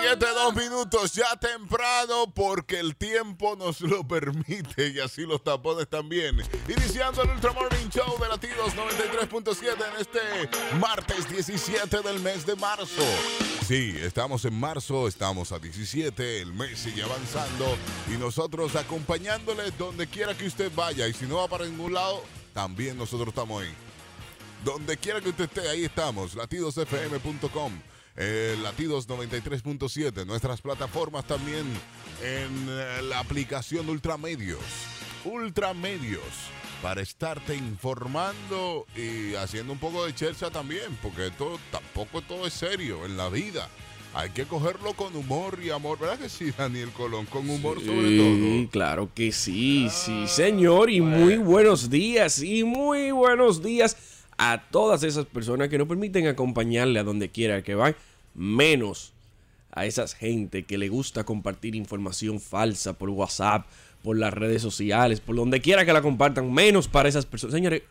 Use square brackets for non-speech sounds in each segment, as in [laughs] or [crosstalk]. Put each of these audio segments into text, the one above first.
Siete, dos minutos ya temprano porque el tiempo nos lo permite y así los tapones también. Iniciando el Ultra Morning Show de Latidos 93.7 en este martes 17 del mes de marzo. Sí, estamos en marzo, estamos a 17, el mes sigue avanzando y nosotros acompañándole donde quiera que usted vaya y si no va para ningún lado, también nosotros estamos ahí. Donde quiera que usted esté, ahí estamos, latidosfm.com eh, Latidos 93.7, nuestras plataformas también en eh, la aplicación Ultramedios. Ultramedios, para estarte informando y haciendo un poco de chercha también, porque esto tampoco todo es serio en la vida. Hay que cogerlo con humor y amor, ¿verdad que sí, Daniel Colón? Con humor sobre todo. Sí, claro que sí, sí, señor. Y muy buenos días, y muy buenos días a todas esas personas que no permiten acompañarle a donde quiera que van, menos a esas gente que le gusta compartir información falsa por WhatsApp, por las redes sociales, por donde quiera que la compartan, menos para esas personas. Señores,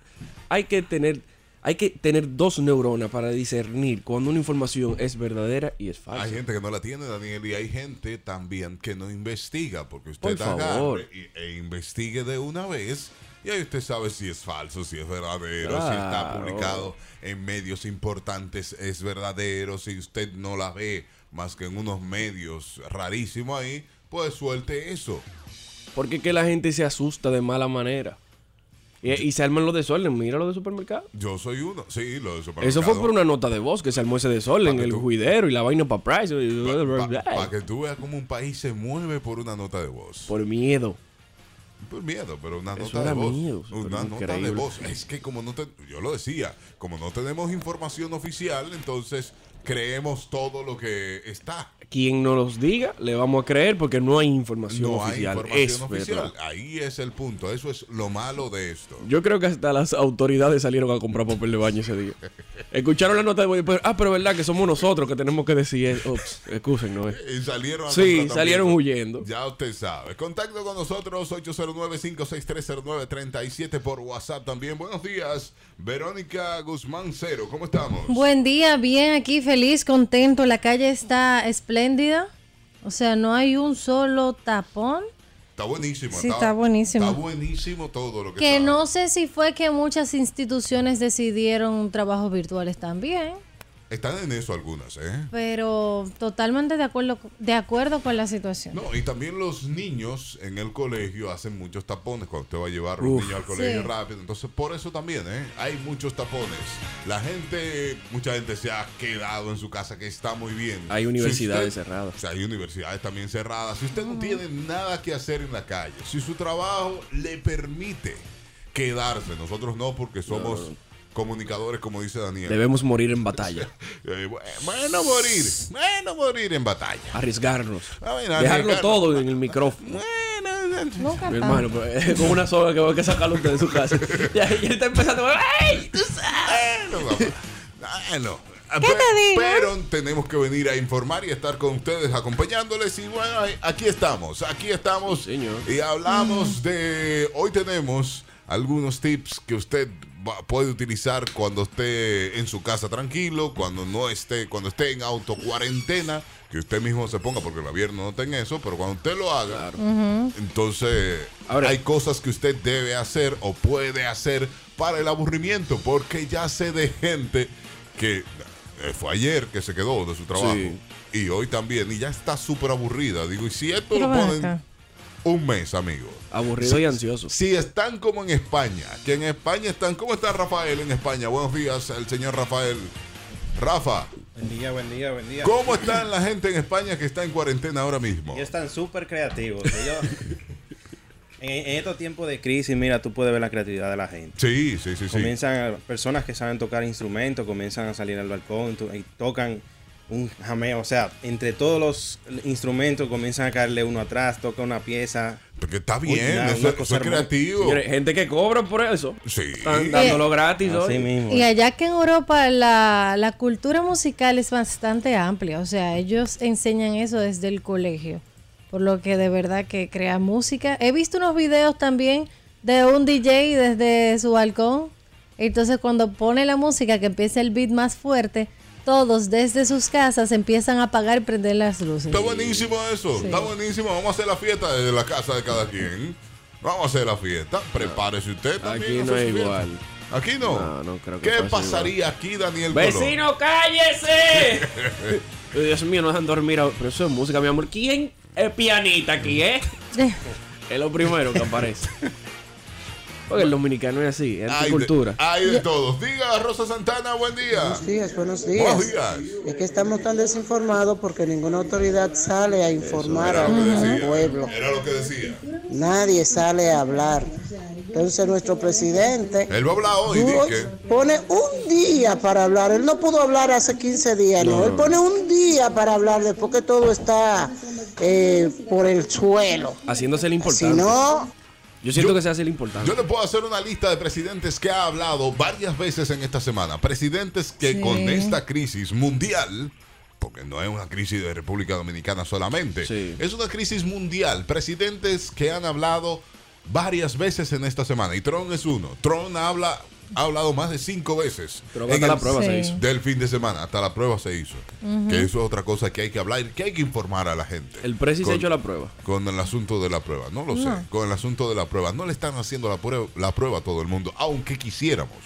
hay que tener hay que tener dos neuronas para discernir cuando una información es verdadera y es falsa. Hay gente que no la tiene, Daniel, y hay gente también que no investiga, porque usted Por favor. agarre y- e investigue de una vez y ahí usted sabe si es falso, si es verdadero, si está publicado en medios importantes, es verdadero, si usted no la ve más que en unos medios rarísimos ahí, pues suelte eso. Porque es que la gente se asusta de mala manera. Y, y se arman los desorden. Mira lo de supermercado. Yo soy uno, sí, lo de Eso fue por una nota de voz que se armó ese desorden, el tú- juidero y la vaina para Price. Para [laughs] que tú veas cómo un país se mueve por una nota de voz. Por miedo. Por miedo, pero una Eso nota de voz. una nota de voz. Es que como no te, yo lo decía, como no tenemos información oficial, entonces creemos todo lo que está. Quien nos los diga, le vamos a creer porque no hay información No hay oficial. información es oficial. verdad. Ahí es el punto. Eso es lo malo de esto. Yo creo que hasta las autoridades salieron a comprar papel de baño ese día. [laughs] Escucharon la nota de ah, pero verdad que somos nosotros que tenemos que decir, excusen, ¿no? [laughs] Y salieron a Sí, salieron huyendo. Ya usted sabe. Contacto con nosotros 809-56309-37 por WhatsApp también. Buenos días, Verónica Guzmán Cero. ¿Cómo estamos? Buen día, bien aquí, feliz, contento. La calle está espléndida. O sea, no hay un solo tapón. Está buenísimo. Sí, está buenísimo. Está buenísimo todo lo que Que está. no sé si fue que muchas instituciones decidieron trabajos virtuales también, Están en eso algunas, ¿eh? pero totalmente de acuerdo, de acuerdo con la situación. No, y también los niños en el colegio hacen muchos tapones cuando usted va a llevar a los Uf. niños al colegio Sí. rápido. Entonces, por eso también, ¿eh? Hay muchos tapones. La gente, mucha gente se ha quedado en su casa, que está muy bien. Hay Si universidades usted- cerradas. O sea, hay universidades también cerradas. Si usted no tiene nada que hacer en la calle, si su trabajo le permite quedarse, nosotros no, porque somos comunicadores, como dice Daniel. Debemos morir en batalla. [laughs] Bueno, morir. Bueno, morir en batalla. Arriesgarnos. A ver, Dejarlo arriesgarnos. todo en el micrófono. Bueno, Mi hermano, pero [laughs] es con una soga que va a sacarlo usted de su casa. [laughs] Y ahí él está empezando. ¡Ey! Tú sabes. Bueno, papá. Bueno. ¿Qué te digo? Pero tenemos que venir a informar y estar con ustedes acompañándoles. Y bueno, aquí estamos, aquí estamos. Sí, señor. Y hablamos de. Hoy tenemos algunos tips que usted puede utilizar cuando esté en su casa tranquilo, cuando no esté, cuando esté en auto cuarentena, que usted mismo se ponga, porque el gobierno no está en eso, pero cuando usted lo haga, entonces Ahora- hay cosas que usted debe hacer o puede hacer para el aburrimiento, porque ya sé de gente que eh, fue ayer que se quedó de su trabajo Sí. y hoy también y ya está súper aburrida. Digo, y si esto Pero lo ponen acá. un mes, amigo. Aburrido y ansioso. Si están como en España, que en España están, ¿cómo está Rafael en España? Buenos días, el señor Rafael. Rafa, Buen día, buen día, buen día. ¿cómo está la gente en España que está en cuarentena ahora mismo? Ellos están súper creativos. Ellos, en, en estos tiempos de crisis, mira, tú puedes ver la creatividad de la gente. Sí, sí, sí, sí. Comienzan, personas que saben tocar instrumentos, comienzan a salir al balcón to- y tocan un jameo. O sea, entre todos los instrumentos comienzan a caerle uno atrás, toca una pieza. Porque está Uy, bien, una- eso, una eso cosa es creativo. Señores, gente que cobra por eso. Sí. Están dándolo gratis Así hoy. mismo. Y allá que en Europa la, la cultura musical es bastante amplia, o sea, ellos enseñan eso desde el colegio, por lo que de verdad que crea música. He visto unos videos también de un DJ desde su balcón, entonces cuando pone la música que empieza el beat más fuerte, todos desde sus casas empiezan a apagar y prender las luces. Está buenísimo eso, Sí. está buenísimo. Vamos a hacer la fiesta desde la casa de cada quien. Vamos a hacer la fiesta. Prepárese usted también. Aquí no es fiesta. igual. Aquí no. No, no creo que ¿Qué pasaría aquí, Daniel? Colón? ¡Vecino, cállese! [laughs] Dios mío, no dejan dormir. a- Pero eso es música, mi amor. ¿Quién es pianista aquí, eh? [laughs] Es lo primero que aparece. Porque el dominicano es así, es Hay tu de- cultura. Hay de todos. Diga, Rosa Santana, buen día. Buenos días, buenos días. Buenos días. Es que estamos tan desinformados porque ninguna autoridad sale a informar al pueblo. Era lo que decía. Nadie sale a hablar. Entonces nuestro presidente Él va a hablar hoy, pone un día para hablar. Él no pudo hablar hace 15 días, no. Él pone un día para hablar después que todo está eh, por el suelo. Haciéndose el Si importante. no, Yo siento Yo- que se hace el importante. Yo le puedo hacer una lista de presidentes que ha hablado varias veces en esta semana. Presidentes que Sí. con esta crisis mundial, porque no es una crisis de República Dominicana solamente, Sí. es una crisis mundial. Presidentes que han hablado varias veces en esta semana. Y Trump es uno. Trump habla, ha hablado más de cinco veces. Pero hasta el- la prueba se hizo. Del fin de semana, hasta la prueba se hizo. Que eso es otra cosa que hay que hablar, que hay que informar a la gente. El presi se ha hecho la prueba. con el asunto de la prueba. No lo sé. Con el asunto de la prueba. No le están haciendo la prueba, la prueba a todo el mundo, aunque quisiéramos.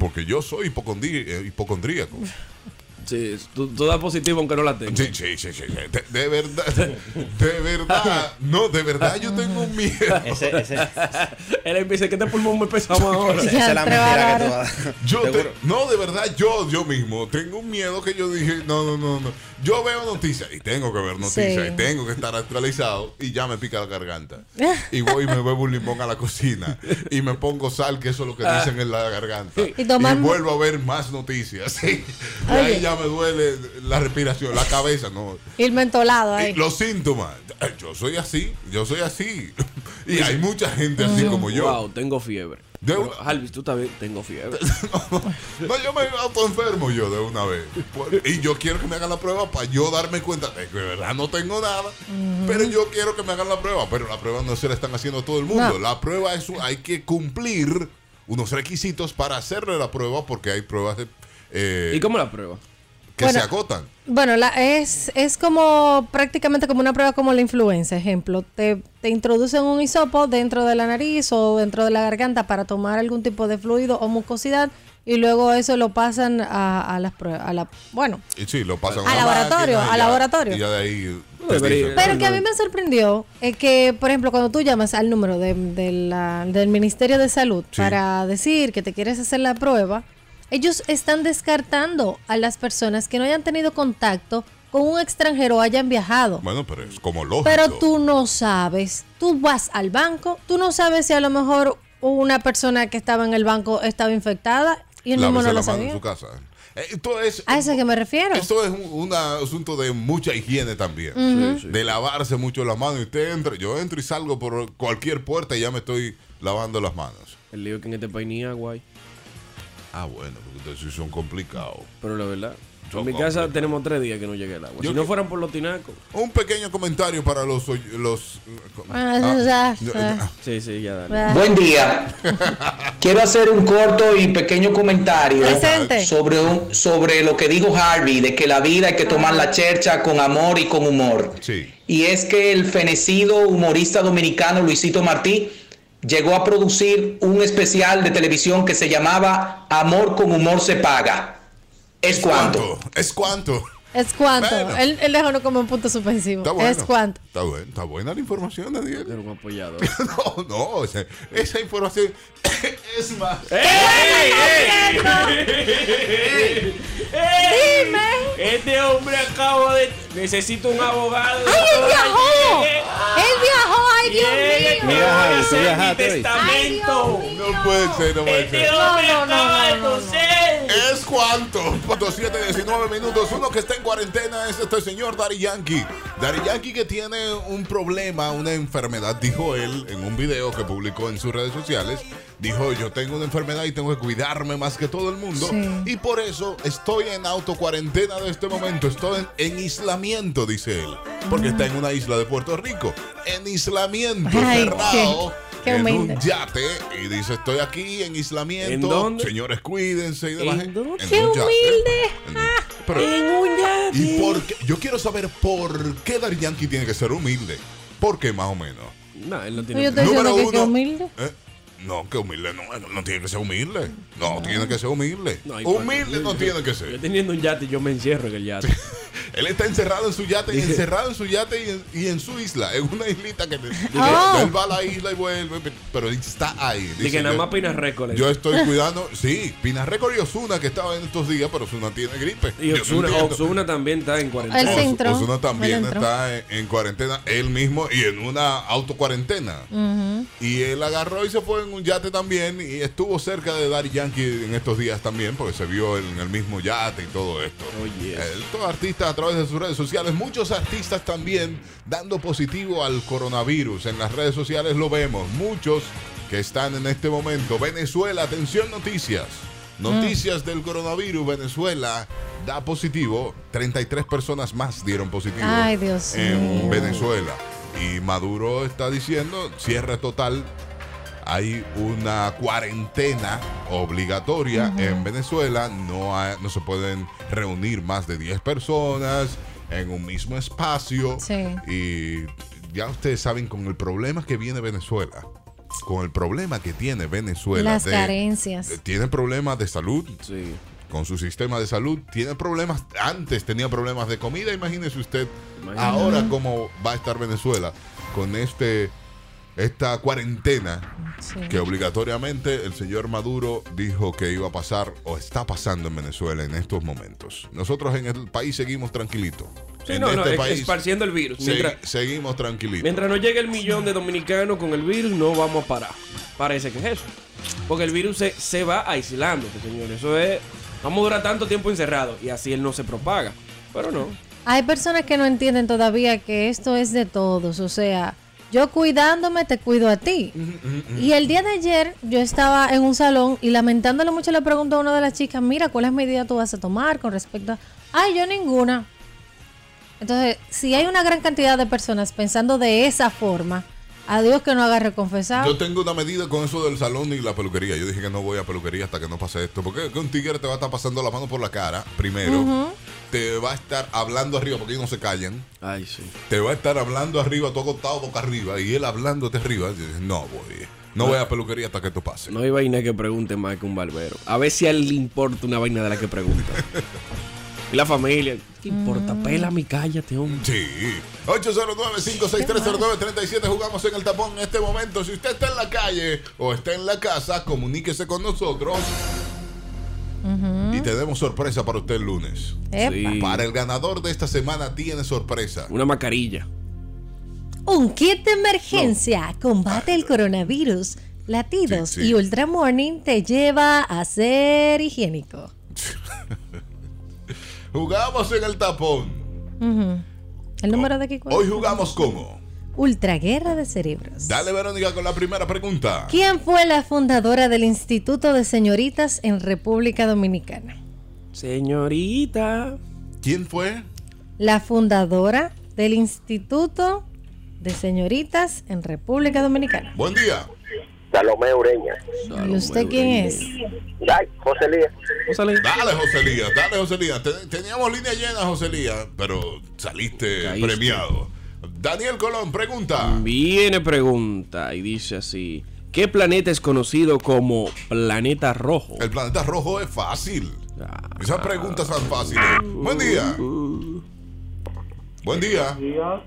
Porque yo soy hipocondrí- eh, hipocondríaco. [laughs] Sí, tú, tú das positivo aunque no la tengas. Sí, sí, sí, sí. De, de verdad, de verdad. No, de verdad yo tengo un miedo. Ese, ese, [laughs] Él empieza que este pulmón me pesamos ahora. esa es la mentira que tú vas- Yo te- no, de verdad, yo, yo mismo tengo un miedo que yo dije, no, no, no, no. Yo veo noticias y tengo que ver noticias Sí. y tengo que estar actualizado y ya me pica la garganta. [laughs] Y voy y me bebo un limón a la cocina y me pongo sal, que eso es lo que dicen en la garganta. Y vuelvo a ver más noticias. [laughs] sí. Y Oye. ahí ya me duele la respiración, la cabeza, no. Y el mentolado Y ahí. los síntomas, yo soy así, yo soy así. [laughs] Y hay mucha gente así como yo. Wow, tengo fiebre. De Pero, una- Alvis, tú también tengo fiebre. [laughs] No, yo me autoenfermo yo de una vez. Y yo quiero que me hagan la prueba para yo darme cuenta de que de verdad no tengo nada. Pero yo quiero que me hagan la prueba. Pero la prueba no se la están haciendo a todo el mundo. No. La prueba es, hay que cumplir unos requisitos para hacerle la prueba porque hay pruebas de, eh, ¿Y cómo la prueba? Que Bueno, se agotan. Bueno, la, es, es como prácticamente como una prueba como la influenza. Ejemplo, te, te introducen un hisopo dentro de la nariz o dentro de la garganta para tomar algún tipo de fluido o mucosidad y luego eso lo pasan a, a las pruebas. A la, bueno, Y sí, lo pasan a laboratorio, máquina y al ya- laboratorio. Y ya de ahí. Pero que a mí me sorprendió es que, por ejemplo, cuando tú llamas al número de, de la- del Ministerio de Salud Sí. para decir que te quieres hacer la prueba, ellos están descartando a las personas que no hayan tenido contacto con un extranjero o hayan viajado. Bueno, pero es como lógico. Pero tú no sabes, tú vas al banco, tú no sabes si a lo mejor una persona que estaba en el banco estaba infectada y él mismo Lávese no lo la mano en sabía. su casa. Eh, Esto es. A eso es que me refiero. Esto es un, un asunto de mucha higiene también. Sí, sí. De lavarse mucho las manos. Y usted entra, yo entro y salgo por cualquier puerta y ya me estoy lavando las manos. El lío que en este país ni agua hay. Ah, bueno, porque ustedes sí son complicados. Pero la verdad, Yo en mi casa tenemos tres días que no llega el agua. Yo si no que- fueran por los tinacos. Un pequeño comentario para los. los Ah, ah, yo- ya. Sí, sí, ya dale. Ah, Buen día. Quiero hacer un corto y pequeño comentario Presente. sobre, un- sobre lo que dijo Harvey, de que la vida hay que tomar la chercha con amor y con humor. Sí. Y es que el fenecido humorista dominicano Luisito Martí llegó a producir un especial de televisión que se llamaba Amor con humor se paga. ¿Es cuánto? Es cuánto. Es cuánto. Bueno. Él, él dejó como un punto suspensivo. Está bueno. Es cuánto. Está, bueno, está buena la información, Daniel. Era un apoyador. [laughs] No, no, esa información [coughs] es más. Dime. Este hombre acaba de. Necesito un abogado. ¡Ay, él viajó! ¡Él viajó! ¡Ay, Dios mío! Mira, Javi, tú testamento. Ay, Dios No puede ser, no puede Este ser. hombre No, no, no, acaba de no, no, no. toser. Es cuánto. Punto 7, 19 minutos. Uno que está en cuarentena es este señor Daddy Yankee. Daddy Yankee que tiene un problema, una enfermedad, dijo él en un video que publicó en sus redes sociales. Dijo, yo tengo una enfermedad y tengo que cuidarme más que todo el mundo. Sí. Y por eso estoy en autocuarentena de este momento. Estoy en, en aislamiento, dice él. Porque está en una isla de Puerto Rico. En aislamiento, Ay, cerrado. qué- qué en un yate y dice estoy aquí en aislamiento ¿En dónde? señores cuídense y ¿En demás dónde? En ¡Qué yate. humilde! En un- Pero, [laughs] En un yate. ¿Y por qué? Yo quiero saber por qué Daddy Yankee tiene que ser humilde. ¿Por qué más o menos? No, él no Yo tiene. estoy diciendo que, que humilde. ¿eh? No, que humilde no, no, tiene que ser humilde. No, tiene que ser humilde. No, ¿y humilde no tiene que Yo ser. teniendo un yate, yo me encierro en el yate. [laughs] Él está encerrado en su yate y encerrado en su yate y en, y en su isla, en una islita que Oh. él va a la isla y vuelve, pero está ahí. Dice, nada yo- más Pina Record. Yo estoy cuidando, [laughs] sí, Pina Record y Osuna que estaba en estos días, pero Osuna tiene gripe. Y Yo no Osuna. Osuna también está en cuarentena. Osuna también está en, en cuarentena, él mismo y en una autocuarentena. Y él agarró y se fue en un yate también y estuvo cerca de Daddy Yankee en estos días también, porque se vio en el mismo yate y todo esto. Oh, yes. Artistas a través de sus redes sociales, muchos artistas también dando positivo al coronavirus. En las redes sociales lo vemos, muchos que están en este momento. Venezuela, atención noticias. Noticias del coronavirus, Venezuela da positivo. 33 personas más dieron positivo Ay, Dios en. Venezuela. Y Maduro está diciendo cierre total. Hay una cuarentena obligatoria en Venezuela. No, hay- no se pueden reunir más de 10 personas en un mismo espacio. Sí. Y ya ustedes saben con el problema que viene Venezuela. Con el problema que tiene Venezuela. Las de- carencias. de- tiene problemas de salud, Sí. con su sistema de salud. Tiene problemas, antes tenía problemas de comida, imagínese usted ahora cómo va a estar Venezuela con este esta cuarentena Sí. que obligatoriamente el señor Maduro dijo que iba a pasar o está pasando en Venezuela en estos momentos. Nosotros en el país seguimos tranquilitos. Sí, en no, no, este es- país esparciendo el virus. Mientras, seguimos tranquilitos. mientras no llegue el millón de dominicanos con el virus, no vamos a parar. Parece que es eso. Porque el virus se, se va aislando, señor. Eso es. Vamos a durar tanto tiempo encerrados y así él no se propaga. Pero no. Hay personas que no entienden todavía que esto es de todos, o sea, yo cuidándome te cuido a ti. Y el día de ayer yo estaba en un salón y lamentándole mucho le pregunto a una de las chicas, mira, ¿cuáles medidas tú vas a tomar con respecto a... Ay, yo ninguna. Entonces, si hay una gran cantidad de personas pensando de esa forma, a Dios que no agarre confesado. Yo tengo una medida con eso del salón y la peluquería. Yo dije que no voy a peluquería hasta que no pase esto. Porque es que un tigre te va a estar pasando la mano por la cara, primero. Te va a estar hablando arriba, porque ellos no se callan. Ay, sí. Te va a estar hablando arriba, tú acostado boca arriba. Y él hablándote arriba. Y dices, no voy. No voy a peluquería hasta que esto pase. No hay vaina que pregunte más que un barbero. A ver si a él le importa una vaina de la que pregunta. [laughs] y la familia. ¿Qué importa? Pélame, cállate, hombre. Sí. 809-56309-37. Jugamos en el tapón en este momento. Si usted está en la calle o está en la casa, comuníquese con nosotros. Y tenemos sorpresa para usted el lunes. Sí. Para el ganador de esta semana tiene sorpresa. Una mascarilla. Un kit de emergencia, combate el coronavirus, latidos Sí, sí. y Ultra Morning te lleva a ser higiénico. [laughs] Jugamos en el tapón. ¿El número de aquí cuál? Hoy jugamos como. Ultra Guerra de Cerebros. Dale, Verónica, con la primera pregunta. ¿Quién fue la fundadora del Instituto de Señoritas en República Dominicana? Señorita. ¿Quién fue? La fundadora del Instituto de Señoritas en República Dominicana. Buen día. Salomé Ureña. ¿Y usted quién es? Ay, José Lías. José Dale, José Elías, dale, José. Ten- Teníamos línea llena, José Elías, pero saliste Caíste. premiado. Daniel Colón, pregunta. Viene pregunta y dice así. ¿Qué planeta es conocido como planeta rojo? El planeta rojo es fácil. Ah, Esas preguntas son fáciles. Buen día. Buen día.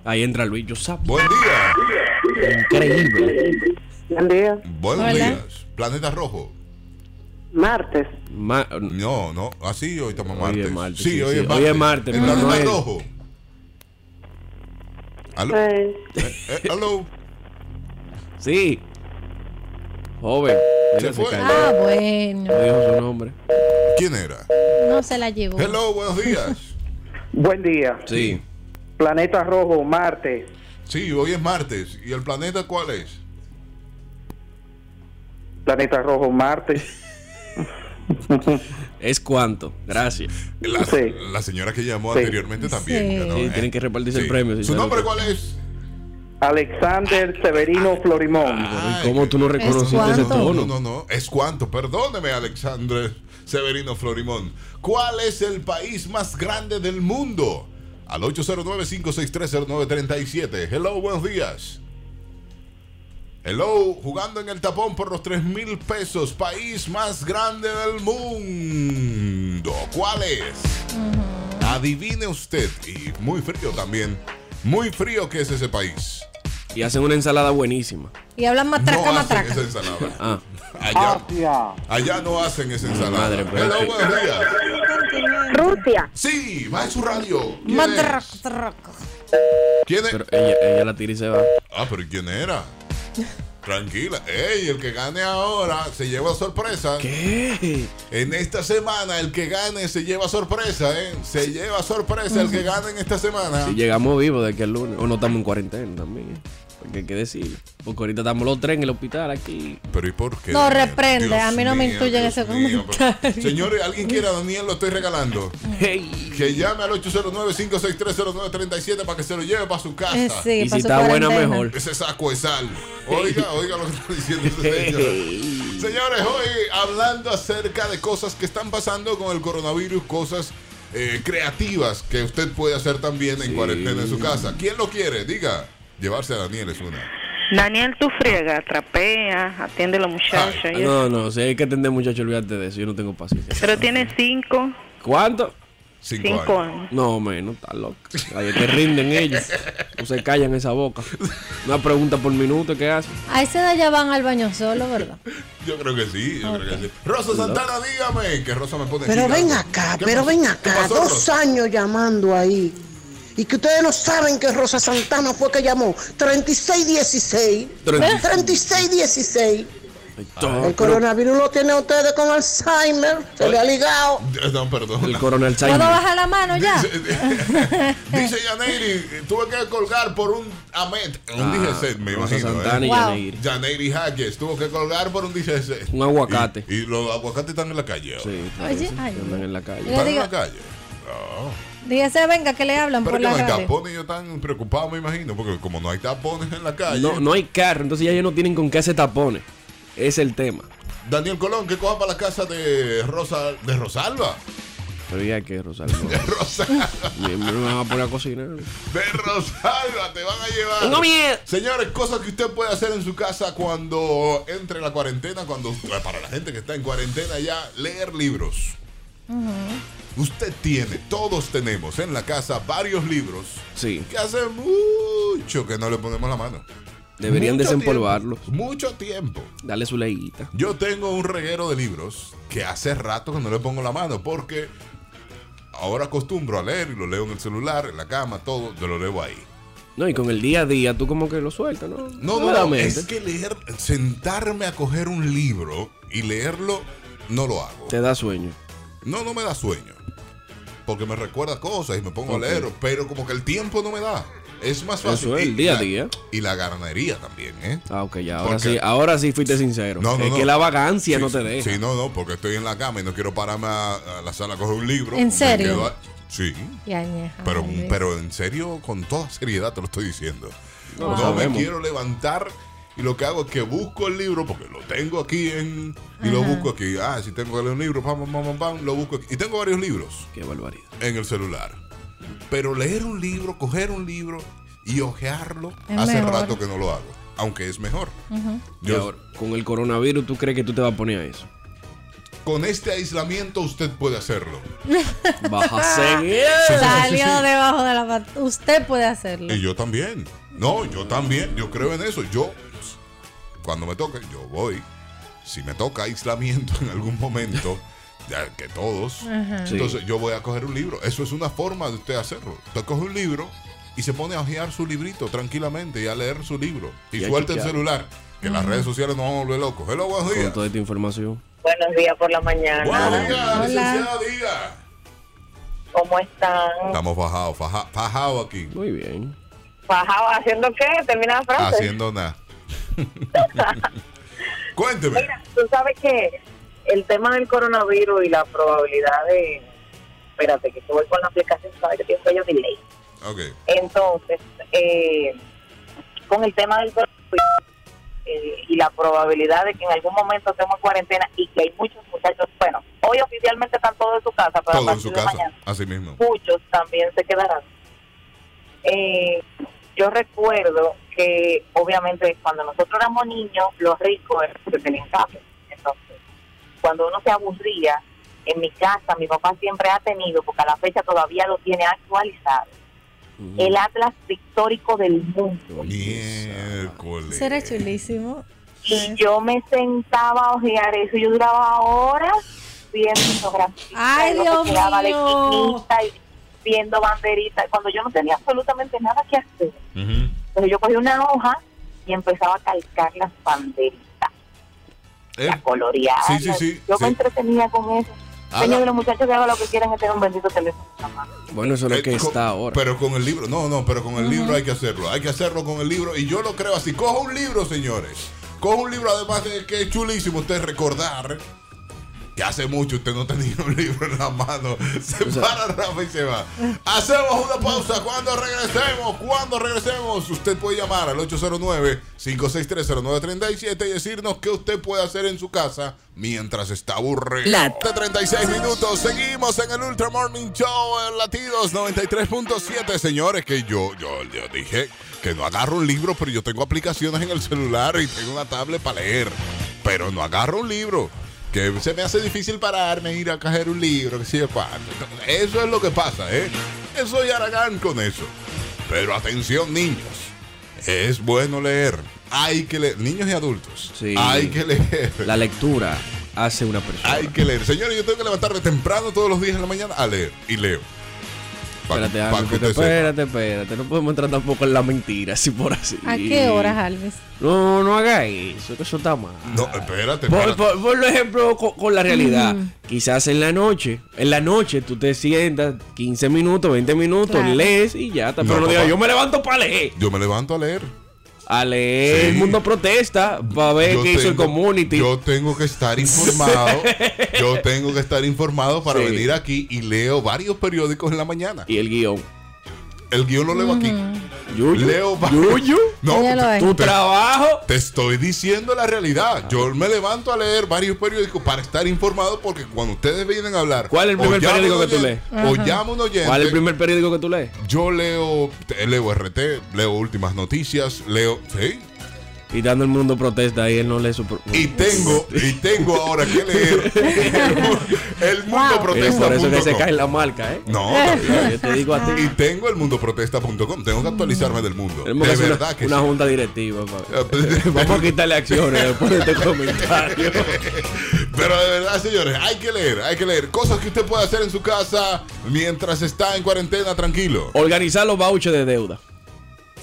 Ahí entra Luis, yo sabía. Buen día. Increíble. Buen día. Buenos Hola. días. Planeta rojo. Martes. Ma- No, no. Así hoy estamos Hoy martes. es martes, Sí, sí, hoy sí. es Hoy martes. es martes, El pero planeta no es- rojo. ¿Aló? Eh, Eh, eh, ¿Aló? sí. Joven. Se fue. Ah, bueno. No dijo su nombre. ¿Quién era? No se la llevó. Hello, buenos días. buen día. Sí. Planeta Rojo, Marte. Sí, hoy es martes. ¿Y el planeta cuál es? Planeta Rojo, Marte. [laughs] ¿Es cuánto? Gracias. La, Sí. la señora que llamó Sí. anteriormente también. Sí. ganó, Sí, ¿eh? tienen que repartirse el premio, si ¿Su nombre cuál es? Alexander Severino Florimón. ¿Y cómo tú no reconociste ese cuánto? No, tono? no, no. Es cuánto. Perdóneme, Alexandre Severino Florimón. ¿Cuál es el país más grande del mundo? Al 809-5630937. Hello, buenos días. Hello, jugando en el tapón por los 3 mil pesos. País más grande del mundo. ¿Cuál es? Adivine usted. Y muy frío también. Muy frío que es ese país. Y hacen una ensalada buenísima. Y hablan matraca, no hacen matraca. esa ensalada. Ah, Allá, allá no hacen esa ensalada. Madre, pero- Hello, buenos días. Rusia. Sí, va en su radio. ¿Quién Matraca, es? matraca. ¿Quién es? pero ella, ella la tira y se va. Ah, pero ¿quién era? Tranquila. Ey, el que gane ahora se lleva sorpresa. ¿Qué? En esta semana, el que gane se lleva sorpresa, ¿eh? Se lleva sorpresa el que gane en esta semana. Si llegamos vivos de aquí al lunes. O no estamos en cuarentena también. Porque hay que decir. Porque ahorita estamos los tres en el hospital aquí. Pero ¿y por qué? No, reprende, Dios a mí no me mío, incluyen Dios ese mío, comentario. pero- Señores, ¿alguien quiere a Daniel? Lo estoy regalando. [laughs] Hey. Que llame al 809-5630937 para que se lo lleve para su casa. Eh, sí, y si su está buena, mejor. Ese saco de sal. Oiga, oiga lo que está diciendo ese señor. Señores, hoy hablando acerca de cosas que están pasando con el coronavirus, cosas eh, creativas que usted puede hacer también en Sí. cuarentena en su casa. ¿Quién lo quiere? Diga. Llevarse a Daniel es una. Daniel, tú friega, trapea, atiende a los muchachos. y eso. No, no, si hay que atender muchachos, olvídate de eso. Yo no tengo paciencia. Pero tiene cinco, ¿Cuánto? Cinco, cinco años. años. No, menos, está loco. Ahí que rinden ellos. No se callan esa boca. Una pregunta por minuto, ¿qué hacen? A esa edad ya van al baño solo, ¿verdad? Yo creo que sí, yo creo que sí. Rosa Santana, dígame. Que Rosa me pone Pero ven acá, ¿Qué pero pasó? ven ¿Qué acá, pasó, dos Rosa? años llamando ahí. Y que ustedes no saben que Rosa Santana fue que llamó 3616. 3616. Todo, El coronavirus lo tiene ustedes con Alzheimer. Se le ha ligado. Eh, No, perdón. El coronel ¿Puedo Simon. bajar la mano ya? Dice Yaneiri, tuve que colgar por un Amet, un Ah, DGC, me Rosa imagino. Santana ¿eh? y Wow. Yaneiri. Yaneiri Hayes tuvo que colgar por un DGC. Un aguacate. Y, y los aguacates están en la calle. ahora. Sí, Oye, sí, ay, andan en la calle. ¿Están en la calle? No. Dígase, venga, que le hablan Pero por que la no hay radio. tapones, ellos están preocupados, me imagino, porque como no hay tapones en la calle. No, no hay carro, entonces ya ellos no tienen con qué hacer tapones. Es el tema. Daniel Colón, que coja para la casa de Rosa, de Rosalba. Pero ya que Rosalba. [laughs] De Rosalba. Me me van a poner a cocinar. De Rosalba, te van a llevar. Tengo miedo. Señores, cosas que usted puede hacer en su casa cuando entre la cuarentena, cuando para la gente que está en cuarentena ya, leer libros. Usted tiene, todos tenemos en la casa varios libros Sí. que hace mucho que no le ponemos la mano. Deberían Mucho desempolvarlos. tiempo, mucho tiempo. Dale su leíta. Yo tengo un reguero de libros que hace rato que no le pongo la mano porque ahora acostumbro a leer y lo leo en el celular, en la cama, todo, yo lo leo ahí. No, y con el día a día tú como que lo sueltas, ¿no? No, no, no, es que leer, sentarme a coger un libro y leerlo, no lo hago. Te da sueño. No, no me da sueño. Porque me recuerda cosas y me pongo a leer, pero como que el tiempo no me da. Es más fácil. Eso es, el día a día. Y la ganadería también, ¿eh? Ah, ok, ya. Ahora Porque- sí, ahora sí fuiste sincero. No, no, es no. que la vagancia Sí, no te deja. Sí, no, no, porque estoy en la cama y no quiero pararme a, a la sala a coger un libro. ¿En Me serio? quedo a- Sí, pero, pero en serio, con toda seriedad te lo estoy diciendo. No, me sabemos. quiero levantar y lo que hago es que busco el libro, porque lo tengo aquí en... Y lo busco aquí. Ah, si tengo que leer un libro, pam, pam, pam, pam, pam, lo busco aquí. Y tengo varios libros Qué barbaridad. en el celular. Pero leer un libro, coger un libro y ojearlo, Es hace mejor. rato que no lo hago. Aunque es mejor. Y Yo- ahora, con el coronavirus, ¿tú crees que tú te vas a poner a eso? con este aislamiento usted puede hacerlo. [laughs] Vas a seguir. Salió debajo de la Usted puede hacerlo. Y yo también. No, yo también. Yo creo en eso. Yo, cuando me toque, yo voy. Si me toca aislamiento en algún momento, ya que todos, entonces yo voy a coger un libro. Eso es una forma de usted hacerlo. Usted coge un libro y se pone a hojear su librito tranquilamente y a leer su libro. Y, suelta el celular, que las redes sociales nos van a volver locos. Hello, buenos Con toda esta información. Buenos días por la mañana. Buenos días, licenciada, diga. ¿Cómo están? Estamos fajados, faja- fajados aquí. Muy bien. Bajado, ¿haciendo qué? Termina la frase. Haciendo nada. [laughs] Cuénteme. Mira, tú sabes que el tema del coronavirus y la probabilidad de... Espérate, que te voy con la aplicación, sabes que tiene un delay. Entonces, eh, con el tema del coronavirus eh, y la probabilidad de que en algún momento estemos en cuarentena y que hay muchos muchachos, bueno, hoy oficialmente están todos en su casa, pero a Todo en partir su de casa. mañana Así mismo. muchos también se quedarán. Eh, yo recuerdo que obviamente cuando nosotros éramos niños, los ricos eran los que tenían casa. Entonces, cuando uno se aburría, en mi casa mi papá siempre ha tenido, porque a la fecha todavía lo tiene actualizado, el Atlas Pictórico del Mundo. Miércoles. Será chulísimo. Y yo me sentaba a ojear eso, yo duraba horas viendo fotografías, Ay, Dios mío. y viendo banderitas, cuando yo no tenía absolutamente nada que hacer. Entonces yo cogí una hoja y empezaba a calcar las banderitas, Eh, a colorearlas. sí, sí, sí, Yo sí. me entretenía con eso. Ah, Señor, la- los muchachos que hagan lo que quieran es tener un bendito teléfono en la mano. Bueno, eso es lo Eh, que está ahora. Pero con el libro, no, no, pero con el libro hay que hacerlo. Hay que hacerlo con el libro. Y yo lo creo así. Coja un libro, señores. Coja un libro, además de que es chulísimo usted recordar que hace mucho usted no tenía un libro en la mano. [laughs] Se para Rafa y se va. Hacemos una pausa. Cuando regresemos, cuando regresemos, usted puede llamar al 809-5630937 y decirnos qué usted puede hacer en su casa mientras está aburrido. La- De 36 minutos, seguimos en el Ultra Morning Show en Latidos 93.7. Señores, que yo, yo, yo dije que no agarro un libro, pero yo tengo aplicaciones en el celular y tengo una tablet para leer. Pero no agarro un libro. Que se me hace difícil pararme, ir a coger un libro, que sé yo. Eso es lo que pasa, ¿eh? Eso y Aragán con eso. Pero atención, niños. Es bueno leer. Hay que leer. Niños y adultos. Sí. Hay que leer. La lectura hace una persona. Hay que leer. Señores, yo tengo que levantarme temprano todos los días en la mañana a leer. Y leo. Espérate, pa' Alves, espérate, espérate. No podemos entrar tampoco en la mentira, así por así. ¿A qué horas, Alves? No, no haga eso, que eso está mal. No, espérate, Por, espérate. por- por ejemplo, con, con la realidad. Quizás en la noche, en la noche tú te sientas 15 minutos, 20 minutos, Claro. lees y ya está. Pero No, no, digas, yo me levanto para leer. Yo me levanto a leer. A leer Sí. el mundo protesta para ver Yo qué hizo el community. Yo tengo que estar informado. [laughs] yo tengo que estar informado para Sí. venir aquí y leo varios periódicos en la mañana. Y el guion. El guion lo leo aquí. Yuyu. Leo Yuyu. [laughs] No. Tu te, trabajo. te estoy diciendo la realidad. Yo me levanto a leer varios periódicos para estar informado porque cuando ustedes vienen a hablar. ¿Cuál es el primer periódico que tú lees? O Ajá. llama un oyente. ¿Cuál es el primer periódico que tú lees? Yo leo, leo RT, leo últimas noticias, leo, sí. Y dando el mundo protesta ahí, él no lee su. pro- Y tengo, y tengo ahora que leer el [laughs] mundo Wow. Es por eso que se protesta.com. cae la marca, ¿eh? No. Yo te digo a ti. y tengo el mundoprotesta.com. Tengo que actualizarme del mundo. Tenemos De que verdad una, que una sí. junta directiva. pa- Eh, Vamos a quitarle acciones después de este [laughs] comentario. Pero de verdad, señores, hay que leer, hay que leer. Cosas que usted puede hacer en su casa mientras está en cuarentena tranquilo. Organizar los vouchers de deuda.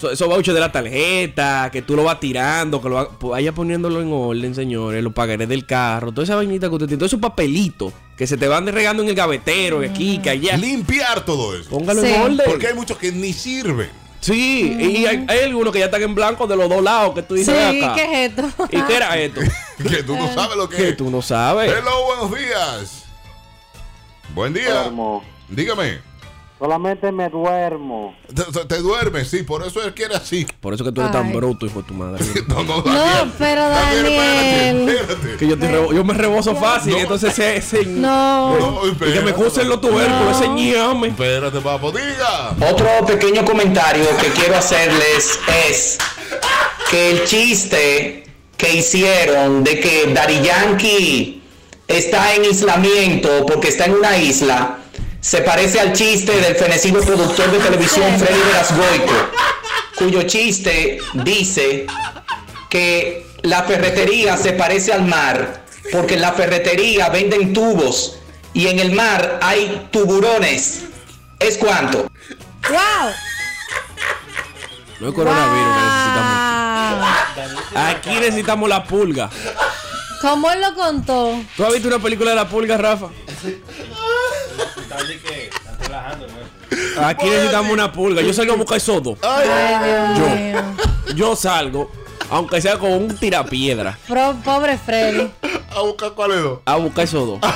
So- Esos vouchers de la tarjeta, que tú lo vas tirando, que lo va- pues vaya poniéndolo en orden, señores, los pagarés del carro, toda esa vainita que usted tiene, todos esos papelitos que se te van regando en el gavetero, que aquí, que allá. Limpiar todo eso. Póngalo Sí. en orden. Porque hay muchos que ni sirven. Sí, y hay, hay algunos que ya están en blanco de los dos lados, que tú Sí, dices "Ven acá". ¿qué es esto? ¿Y qué era esto? [laughs] Que tú no sabes lo que que es. tú no sabes. Hello, buenos días. Buen día. Duermo. Dígame. Solamente me duermo. Te, te- duermes, sí, por eso él quiere así. Por eso que tú eres tan bruto, hijo de tu madre. [laughs] No, no, No, pero Daniel. espérate, espérate. Que yo, te rebo- yo me rebozo fácil, No. entonces ese, ese- No. No, y que me cusen los tubérculos, ese ñame. Espérate, papo, diga. Otro pequeño comentario que quiero hacerles es que el chiste que hicieron de que Dari Yankee está en aislamiento porque está en una isla se parece al chiste del fenecido productor de televisión [laughs] Freddy Verasgoico, cuyo chiste dice que la ferretería se parece al mar porque en la ferretería venden tubos y en el mar hay tuburones. ¿Es cuánto? ¡Wow! No es coronavirus que necesitamos. Wow. Aquí necesitamos la pulga. ¿Cómo él lo contó? ¿Tú has visto una película de la pulga, Rafa? Aquí necesitamos una pulga. Yo salgo a buscar sodo. Ay. Yo salgo, aunque sea con un tirapiedra, Pro- pobre Freddy. A buscar cuál es. a buscar sodo. [laughs]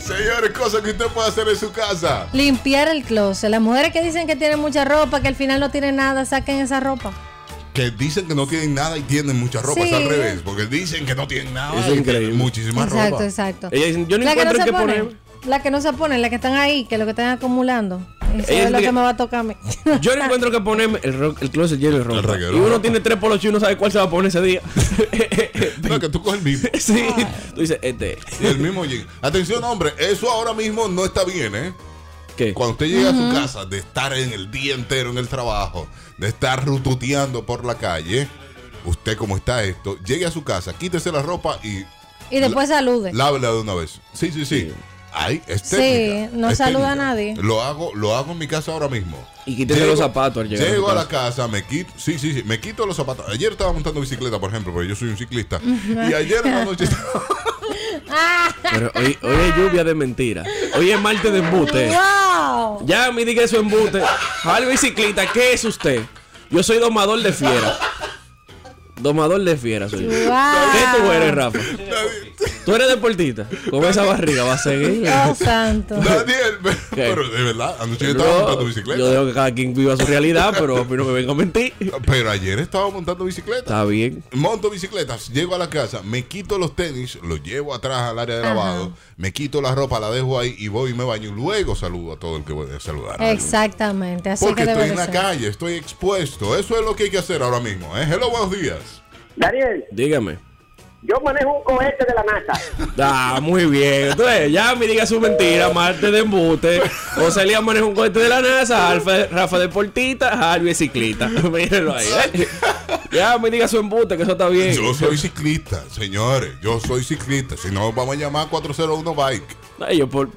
Señores, cosas que usted puede hacer en su casa. Limpiar el closet. Las mujeres que dicen que tienen mucha ropa, que al final no tienen nada, saquen esa ropa. Que dicen que no tienen nada y tienen mucha ropa. Sí. Es al revés, porque dicen que no tienen nada Es y increíble. tienen muchísima Exacto, ropa. exacto. Ellas dicen, yo no La que no encuentro se ponen, poner. la que no se ponen, la que están ahí, que lo que están acumulando. Eso es lo que me va a tocar a mí. [laughs] Yo no encuentro que ponerme el, rock, el closet lleno de ropa. y uno tiene tres polos y uno sabe cuál se va a poner ese día. [laughs] No, que tú coges el mismo. [laughs] sí. Tú dices, este. Y el mismo jean. Atención, hombre, eso ahora mismo no está bien, ¿eh? ¿Qué? Cuando usted llega a su casa de estar en el día entero en el trabajo, de estar rututeando por la calle, usted como está esto, llegue a su casa, quítese la ropa y Y después salude. lávela de una vez. Sí, sí, sí. Ay, es Sí, no es saluda a nadie. Lo hago, lo hago en mi casa ahora mismo. Y quítese los zapatos al llegar Llego a, la casa, me quito, sí, sí, sí, me quito los zapatos. Ayer estaba montando bicicleta, por ejemplo, porque yo soy un ciclista. y ayer en la noche [laughs] Pero hoy, hoy es lluvia de mentira. Hoy es martes de embute. ¡Wow! Ya me diga eso embute. Jale bicicleta, ¿qué es usted? Yo soy domador de fiera. Domador de fiera soy yo. Wow. ¿Qué tú eres, Rafa? Tú eres deportista. Con esa barriga va a seguir. [laughs] Oh, santo. Daniel, pero de verdad, anoche yo estaba montando bicicleta. yo dejo que cada quien viva su realidad, pero a mí no me venga a mentir. Pero ayer estaba montando bicicleta. Está bien. Monto bicicletas, llego a la casa, me quito los tenis, los llevo atrás al área de lavado, me quito la ropa, la dejo ahí y voy y me baño. Luego saludo a todo el que voy a saludar. Exactamente, así Porque que estoy en la ser. calle, estoy expuesto. Eso es lo que hay que hacer ahora mismo. ¿eh? Hello, buenos días. Daniel, Dígame. yo manejo un cohete de la NASA. [laughs] Ah, muy bien. Entonces, ya me diga su mentira, Marte de embute. José Lía maneja un cohete de la NASA, Alfa, Rafa Deportista, Harvey es ciclista. [laughs] Mírenlo ahí. ¿eh? Ya me diga su embute, que eso está bien. Yo soy ciclista, señores. Yo soy ciclista. Si no, vamos a llamar 401 Bike. Ellos por,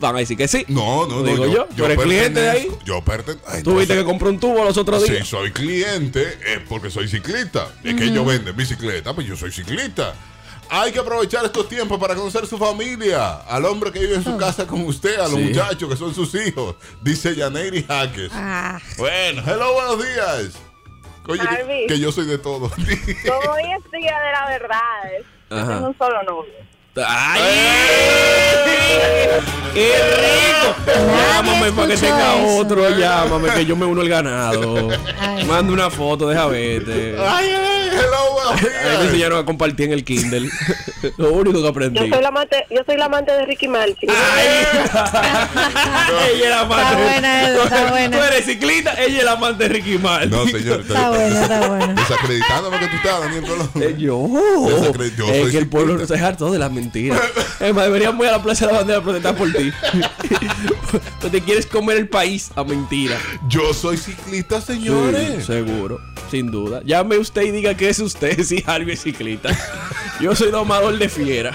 van a decir que sí. No, no, no. Digo yo, tú eres cliente de ahí. Yo pertenezco. Tú viste que compró un tubo los otros Si días. soy cliente es porque soy ciclista. Es que ellos venden bicicleta, pues yo soy ciclista. Hay que aprovechar estos tiempos para conocer su familia, al hombre que vive en su casa con usted, a los Sí. muchachos que son sus hijos, dice Yaneiri Jaques. Ah, Bueno, hello, buenos días. Oye, que, yo soy de todo. Hoy es día de la verdad. Tengo un solo novio. ¡Ay! ¡Qué rico! Llámame para que tenga eso. otro, llámame que yo me uno al ganado. Ay. Manda una foto, deja verte. Ay, ay, hello, me enseñaron a compartir en el Kindle. [laughs] Lo único que aprendí. Yo soy la amante, yo soy la amante de Ricky Martin. ¡Ay! [laughs] ella es la amante. Está buena está buena. Tú eres ciclista, ella es la amante de Ricky Martin. No, señor. está bueno, está bueno. Desacreditándome que tú estás, Daniel Colón. Eh, Yo, es que el pueblo no se harto de las mentiras. Es más, deberíamos ir a la Plaza de la Bandera a protestar por ti. [laughs] Tú te quieres comer el país a mentira. Yo soy ciclista, Sí, señores. seguro, sin duda. Llame usted y diga que es usted es ciclista. Yo soy domador de fiera.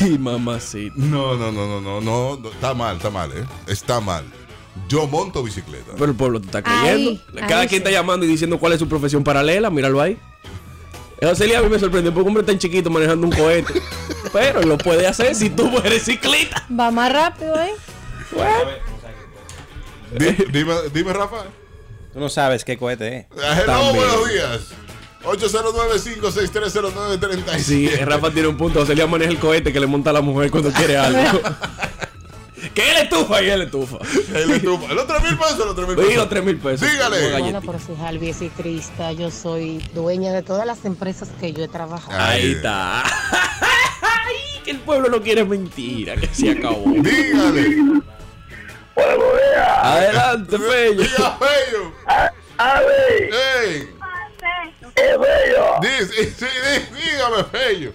Ay, mamacita. No, no, no, no, no, no, no, está mal, está mal, ¿eh? Está mal. Yo monto bicicleta. Pero el pueblo te está Ahí, creyendo. Cada ahí quien sí. está llamando y diciendo cuál es su profesión paralela. Míralo ahí. José Lía a mí me sorprendió porque un hombre tan chiquito manejando un cohete. Pero lo puede hacer si tú eres ciclista. Va más rápido, ¿eh? Di- dime, dime, Rafa. Tú no sabes qué cohete es. También. buenos días. 809-56309-35. Sí, Rafa tiene un punto. Lía maneja el cohete que le monta a la mujer cuando quiere algo. [laughs] que él estufa y él estufa. El, estufa. el otro mil pesos, el otro mil Doy pesos. los tres mil pesos. Dígale. Bueno, es ciclista, yo soy dueña de todas las empresas que yo he trabajado. Ahí está. [laughs] Ay, que el pueblo no quiere mentira, que se acabó. Dígale. Adelante, Fello. Diga, Fello. A ver, Ey. Es bello. Di- sí, dígame, Fello.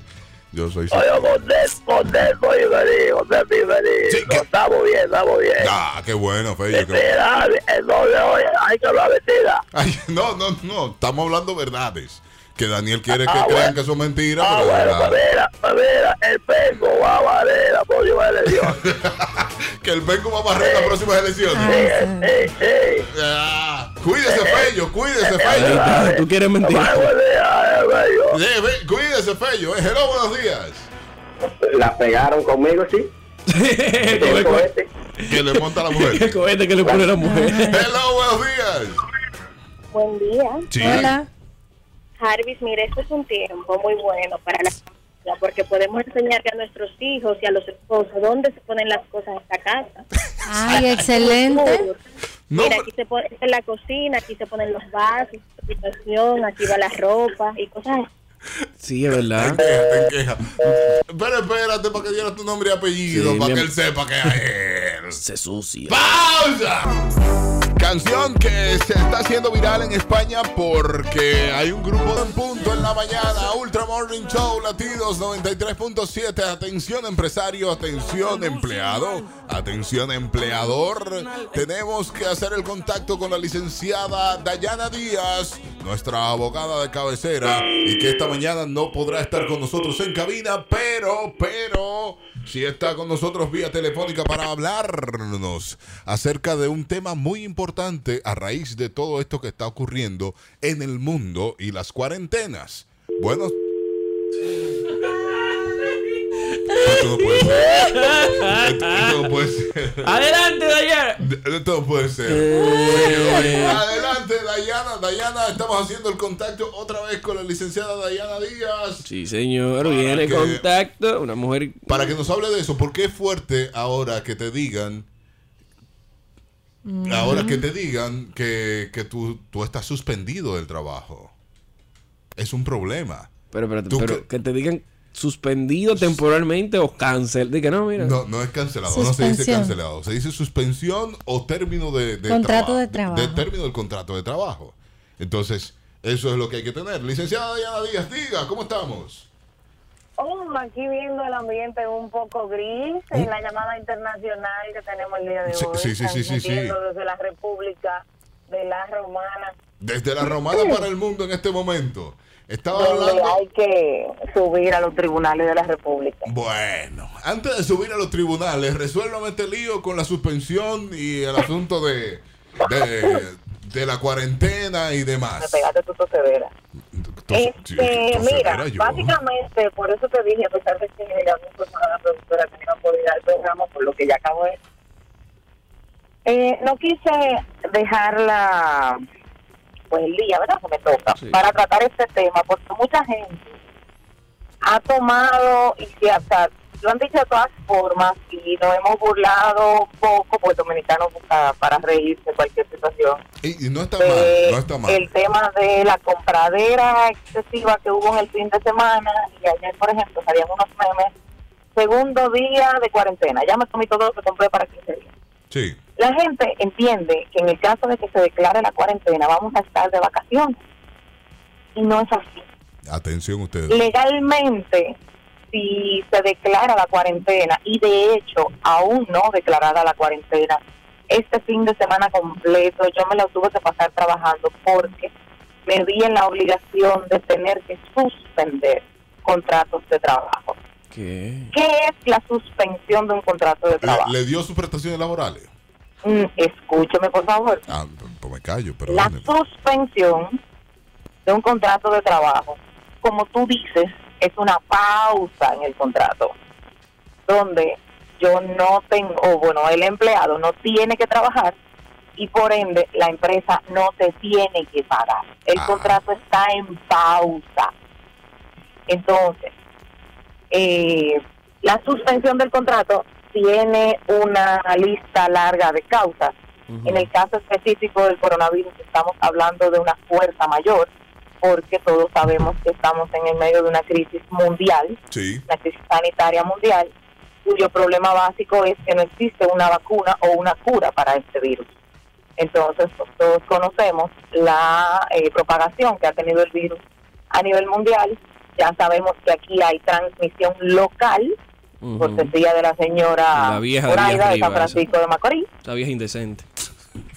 Yo soy Oye, contento, contento y feliz, contento y feliz. Sí, que- estamos bien, estamos bien. Ah, qué bueno, Fello. qué- Mira, entonces, oye, hay que hablar mentira. Ay, no, no, no. Estamos hablando verdades. Que Daniel quiere que Ah, crean bueno. que son mentiras, Ah, pero bueno, pues mira, el penco va a valer la próxima elección. [laughs] Que el Benco va a barrer las próximas elecciones. Cuídese, Fello, cuídese, Ahí Fello. tú quieres mentir. eh, cuídese, Fello. Eh, hello, buenos días. La pegaron conmigo, sí. [laughs] El co- cohete. Que le monta a la mujer. [laughs] el cohete que le pone la mujer. hello, buenos días. Buen día. Sí. Hola. Jarvis, mire, este es un tiempo muy bueno para la familia porque podemos enseñarle a nuestros hijos y a los esposos dónde se ponen las cosas en esta casa. Ay, excelente. No, Mira, aquí se pone es la cocina, aquí se ponen los vasos, aquí va la ropa y cosas así. Sí, es verdad. Te queja, te queja. Pero espérate para que diera tu nombre y apellido, Sí, para que él sepa que es él. [laughs] Se sucia. ¡Pausa! Canción que se está haciendo viral en España porque hay un grupo de en punto en la mañana. Ultra Morning Show, latidos 93.7. Atención empresario, atención empleado, atención empleador. Tenemos que hacer el contacto con la licenciada Dayana Díaz, nuestra abogada de cabecera, y que esta mañana no podrá estar con nosotros en cabina, pero, pero... Si está con nosotros vía telefónica para hablarnos acerca de un tema muy importante a raíz de todo esto que está ocurriendo en el mundo y las cuarentenas. Bueno. Esto no puede ser. [laughs] Esto, no puede ser. Adelante, Dayana. Esto no puede ser. Eh. Adelante, Dayana. Dayana, estamos haciendo el contacto otra vez con la licenciada Dayana Díaz. Sí, señor. Viene que- contacto. Una mujer. Para que nos hable de eso, porque es fuerte ahora que te digan, ahora que te digan que, que tú, tú estás suspendido del trabajo. Es un problema. Pero, espérate, Tú pero que te digan suspendido temporalmente o cancel. Diga, no, mira. No, no es cancelado, no se dice cancelado, se dice suspensión o término de, de Contrato de trabajo. De, término del contrato de trabajo. Entonces, eso es lo que hay que tener. Licenciada Diana Díaz, diga, ¿cómo estamos? Oh, aquí viendo el ambiente un poco gris en la llamada internacional que tenemos el día de Sí, hoy. sí, sí, sí, sí, desde la República de la Romana, Desde la romana para el mundo en este momento. Estaba donde hablando... hay que subir a los tribunales de la República. Bueno, antes de subir a los tribunales, resuélvame este lío con la suspensión y el asunto de, de, de la cuarentena y Me demás. pegaste tu. Entonces, Este, mira, yo. básicamente, por eso te dije, a pesar de que la misma persona, la productora, que no podía ir al programa, por lo que ya acabo de... Eh, no quise dejarla, pues el día, ¿verdad? Que me toca, Sí. para tratar este tema, porque mucha gente ha tomado y se ha, o sea, lo han dicho de todas formas y nos hemos burlado poco, pues dominicanos busca para reírse de cualquier situación Y, y no está mal, eh, no está mal. el tema de la compradera excesiva que hubo en el fin de semana y ayer, por ejemplo, salían unos memes. Segundo día de cuarentena, ya me comí todo lo que compré para 15 días. Sí, La gente entiende que en el caso de que se declare la cuarentena vamos a estar de vacaciones. Y no es así. atención ustedes. Legalmente, si se declara la cuarentena, y de hecho aún no declarada la cuarentena, este fin de semana completo yo me lo tuve que pasar trabajando porque me vi en la obligación de tener que suspender contratos de trabajo. ¿Qué? ¿Qué es la suspensión de un contrato de ¿Le, trabajo? le dio sus prestaciones laborales? Mm, escúcheme, por favor. Ah, pues me callo, pero La suspensión de un contrato de trabajo, como tú dices, es una pausa en el contrato, donde yo no tengo, o bueno, el empleado no tiene que trabajar y por ende la empresa no te tiene que pagar. El Ah. contrato está en pausa. Entonces, eh, la suspensión del contrato tiene una lista larga de causas. En el caso específico del coronavirus estamos hablando de una fuerza mayor, porque todos sabemos que estamos en el medio de una crisis mundial, Sí, una crisis sanitaria mundial, cuyo problema básico es que no existe una vacuna o una cura para este virus. Entonces, pues, todos conocemos la eh, propagación que ha tenido el virus a nivel mundial. Ya sabemos que aquí hay transmisión local, Ujú. cortesía de la señora La vieja de San Francisco de Macorís. Esa vieja indecente.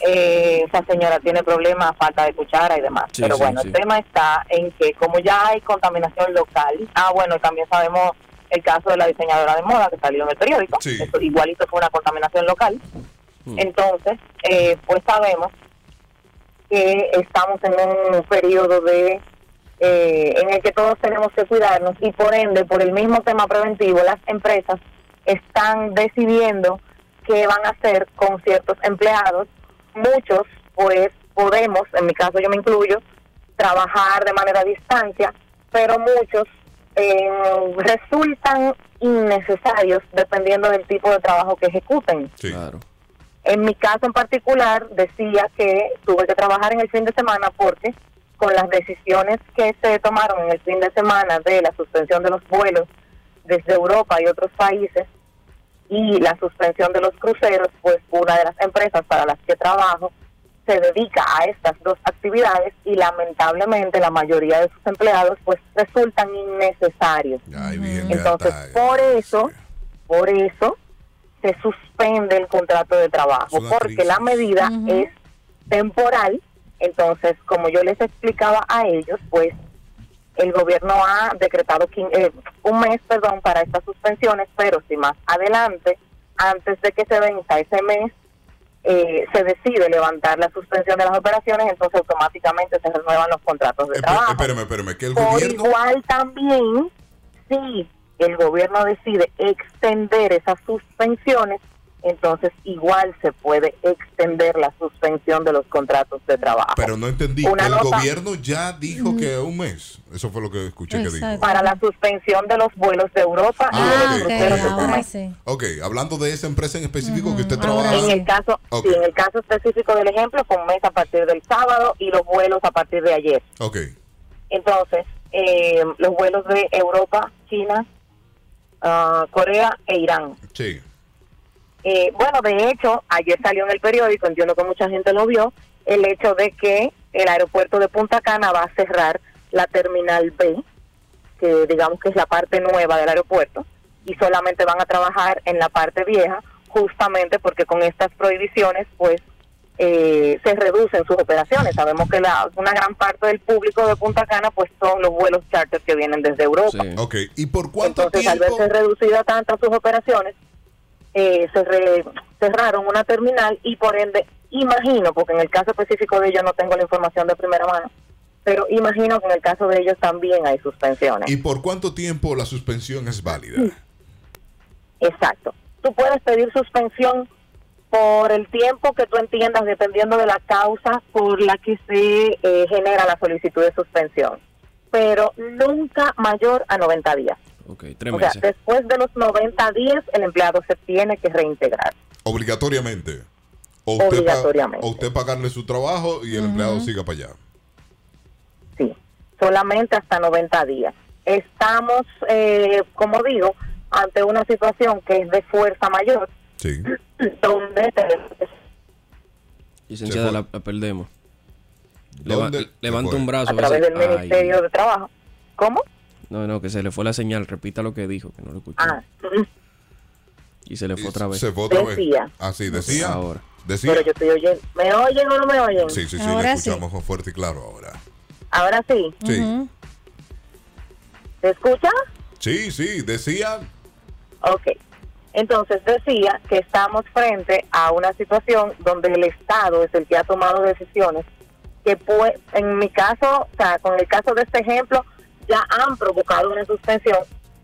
Eh, esa señora tiene problemas, falta de cuchara y demás. Sí, Pero sí, bueno, sí. el tema está en que como ya hay contaminación local, ah, bueno, también sabemos el caso de la diseñadora de moda que salió en el periódico, Sí. eso igualito fue una contaminación local. Entonces, eh, pues sabemos que estamos en un periodo de eh, en el que todos tenemos que cuidarnos y por ende, por el mismo tema preventivo, las empresas están decidiendo qué van a hacer con ciertos empleados. Muchos, pues, podemos, en mi caso yo me incluyo, trabajar de manera a distancia, pero muchos eh, resultan innecesarios dependiendo del tipo de trabajo que ejecuten. sí. Claro. En mi caso en particular decía que tuve que trabajar en el fin de semana porque con las decisiones que se tomaron en el fin de semana de la suspensión de los vuelos desde Europa y otros países y la suspensión de los cruceros, pues una de las empresas para las que trabajo se dedica a estas dos actividades y lamentablemente la mayoría de sus empleados pues resultan innecesarios. Entonces, por eso, por eso se suspende el contrato de trabajo, porque la medida es temporal. Entonces, como yo les explicaba a ellos, pues el gobierno ha decretado quin- eh, un mes, perdón, para estas suspensiones, pero si más adelante, antes de que se venza ese mes, eh, se decide levantar la suspensión de las operaciones, entonces automáticamente se renuevan los contratos de trabajo. Espérame, espérame, que el Por gobierno... igual también, si el gobierno decide extender esas suspensiones, entonces igual se puede extender la suspensión de los contratos de trabajo. Pero no entendí, Una el nota- gobierno ya dijo que un mes. Eso fue lo que escuché que dijo. Para la suspensión de los vuelos de Europa y Ah, los ok, cruceros de ahora sí. Ok, hablando de esa empresa en específico que usted trabaja. En el caso, Ok. sí, en el caso específico del ejemplo, fue un mes a partir del sábado y los vuelos a partir de ayer. Ok. Entonces, eh, los vuelos de Europa, China, ah, Corea e Irán. Sí. Eh, bueno, de hecho, ayer salió en el periódico, entiendo que mucha gente lo vio, el hecho de que el aeropuerto de Punta Cana va a cerrar la terminal B, que digamos que es la parte nueva del aeropuerto, y solamente van a trabajar en la parte vieja, justamente porque con estas prohibiciones, pues, eh, se reducen sus operaciones. Sabemos que la, una gran parte del público de Punta Cana, pues, son los vuelos charter que vienen desde Europa. Ok, ¿y por cuánto Entonces, al tiempo? verse reducida tanto sus operaciones, eh, se re- cerraron una terminal y por ende, imagino, porque en el caso específico de ellos no tengo la información de primera mano, pero imagino que en el caso de ellos también hay suspensiones. ¿Y por cuánto tiempo la suspensión es válida? Exacto. Tú puedes pedir suspensión por el tiempo que tú entiendas, dependiendo de la causa por la que se eh, genera la solicitud de suspensión, pero nunca mayor a 90 días. Ok, tres O sea, meses. después de los 90 días, el empleado se tiene que reintegrar. Obligatoriamente. O usted, pa- Obligatoriamente. o usted pagarle su trabajo y el empleado siga para allá. Sí, solamente hasta 90 días. Estamos, eh, como digo, ante una situación que es de fuerza mayor, Sí. [clears throat] donde tenemos Licenciada, la, la perdemos. Leva- ¿Dónde se levanta un brazo. a través del Ay. Ministerio de Trabajo. ¿Cómo? No, no, que se le fue la señal. Repita lo que dijo, que no lo escuché. Ah, Y se le fue otra vez. Se fue otra vez. Decía. Ah, sí, decía. Ahora. Decía. pero yo estoy oyendo. ¿Me oyen o no me oyen? Sí, sí, sí, Ahora le sí. escuchamos fuerte y claro ahora. Ahora sí. Sí. ¿Se escucha? Sí, sí, decía. Ok. Entonces decía que estamos frente a una situación donde el Estado es el que ha tomado decisiones que puede, en mi caso, o sea, con el caso de este ejemplo, ya han provocado una suspensión,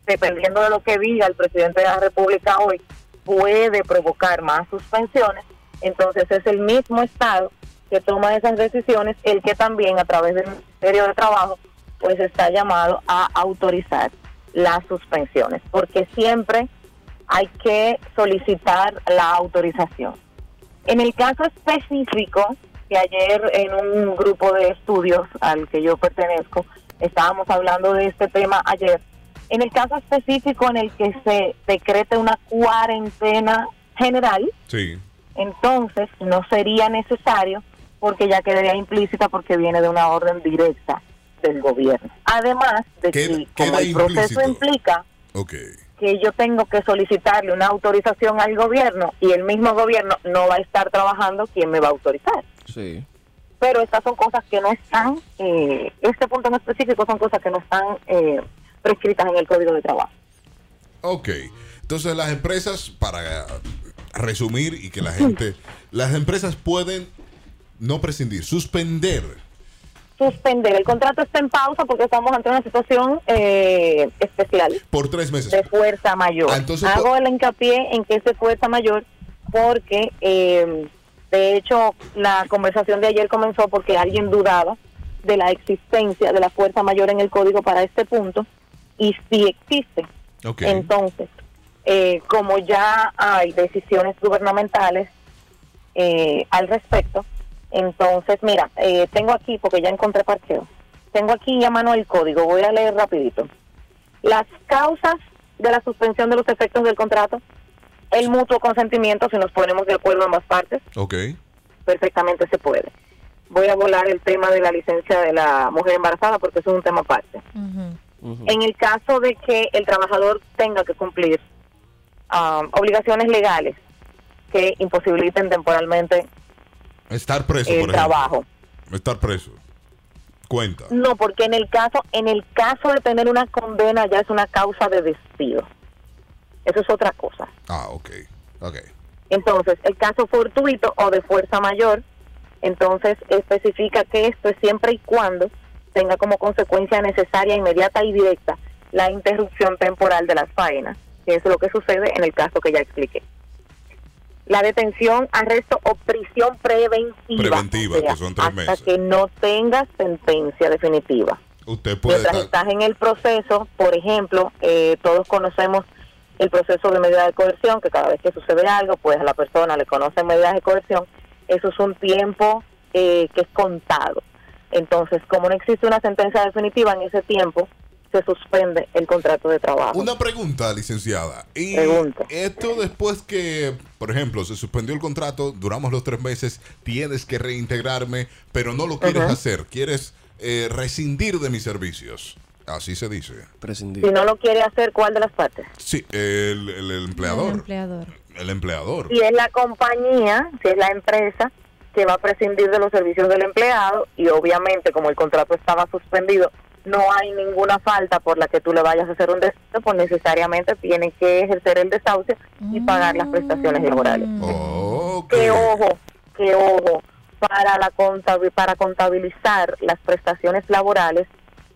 dependiendo de lo que diga el presidente de la República hoy, puede provocar más suspensiones. Entonces es el mismo Estado que toma esas decisiones, el que también a través del Ministerio de Trabajo, pues está llamado a autorizar las suspensiones, porque siempre hay que solicitar la autorización. En el caso específico, que ayer en un grupo de estudios al que yo pertenezco, estábamos hablando de este tema ayer, en el caso específico en el que se decrete una cuarentena general, Sí. entonces no sería necesario porque ya quedaría implícita porque viene de una orden directa del gobierno. Además de Queda- que como el proceso implícito. implica que yo tengo que solicitarle una autorización al gobierno y el mismo gobierno no va a estar trabajando, ¿quién me va a autorizar? Sí. Pero estas son cosas que no están, eh, este punto en específico son cosas que no están eh, prescritas en el Código de Trabajo. Ok. Entonces las empresas, para resumir y que la gente, las empresas pueden no prescindir, suspender. Suspender, el contrato está en pausa porque estamos ante una situación eh, especial. Por tres meses. de fuerza mayor. Ah, entonces, Hago el hincapié en que es de fuerza mayor porque, eh, de hecho, la conversación de ayer comenzó porque alguien dudaba de la existencia de la fuerza mayor en el código para este punto y sí existe. Entonces, eh, como ya hay decisiones gubernamentales eh, al respecto, Entonces, mira, eh, tengo aquí, porque ya encontré parqueo, tengo aquí a mano el código, voy a leer rapidito. Las causas de la suspensión de los efectos del contrato, el mutuo consentimiento, si nos ponemos de acuerdo ambas partes, Ok. perfectamente se puede. Voy a volar el tema de la licencia de la mujer embarazada porque eso es un tema aparte. En el caso de que el trabajador tenga que cumplir um, obligaciones legales que imposibiliten temporalmente Estar preso, el por trabajo. Estar preso. Cuenta. No, porque en el caso en el caso de tener una condena ya es una causa de despido. Eso es otra cosa. Ah, ok. Ok. Entonces, el caso fortuito o de fuerza mayor, entonces especifica que esto es siempre y cuando tenga como consecuencia necesaria, inmediata y directa la interrupción temporal de las faenas, que es lo que sucede en el caso que ya expliqué. La detención, arresto o prisión preventiva, Preventiva, o sea, que son tres hasta meses. que no tenga sentencia definitiva. Usted puede Mientras estar. estás en el proceso, por ejemplo, eh, todos conocemos el proceso de medida de coerción, que cada vez que sucede algo, pues a la persona le conocen medidas de coerción. Eso es un tiempo eh, que es contado. Entonces, como no existe una sentencia definitiva en ese tiempo, se suspende el contrato de trabajo. Una pregunta, licenciada. Y Pregunta. esto después que, por ejemplo, se suspendió el contrato, duramos los tres meses, tienes que reintegrarme, pero no lo quieres hacer, quieres eh, rescindir de mis servicios. Así se dice. Prescindir. Si no lo quiere hacer, ¿cuál de las partes? Sí, el, el- el empleador. El empleador. El empleador. Si es la compañía, si es la empresa que va a prescindir de los servicios del empleado y obviamente como el contrato estaba suspendido, no hay ninguna falta por la que tú le vayas a hacer un desahucio, pues necesariamente tiene que ejercer el desahucio y pagar las prestaciones laborales. Ok. Que ojo, que ojo, para la contabi- para contabilizar las prestaciones laborales,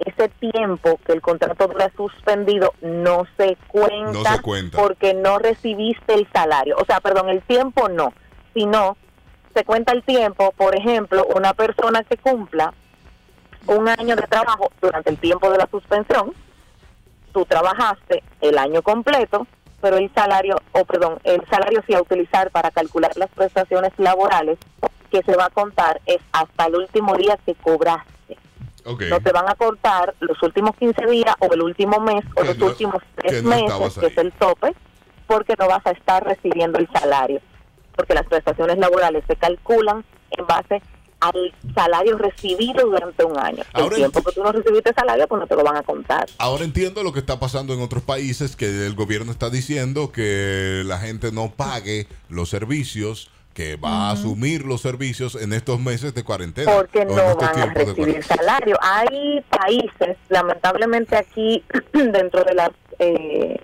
ese tiempo que el contrato dura suspendido no se cuenta, No se cuenta. porque no recibiste el salario. O sea, perdón, el tiempo no, sino se cuenta el tiempo, por ejemplo, una persona que cumpla un año de trabajo durante el tiempo de la suspensión, tú trabajaste el año completo, pero el salario, o perdón, el salario sí a utilizar para calcular las prestaciones laborales que se va a contar es hasta el último día que cobraste. No te van a cortar los últimos 15 días o el último mes o Que los no- últimos tres no meses, que es el tope, porque no vas a estar recibiendo el salario. Porque las prestaciones laborales se calculan en base al salario recibido durante un año. Ahora el tiempo que tú no recibiste salario, pues no te lo van a contar. Ahora entiendo lo que está pasando en otros países, que el gobierno está diciendo que la gente no pague los servicios, que va a asumir los servicios en estos meses de cuarentena. porque no van a recibir salario. Hay países, lamentablemente aquí, [clears throat] dentro de las eh,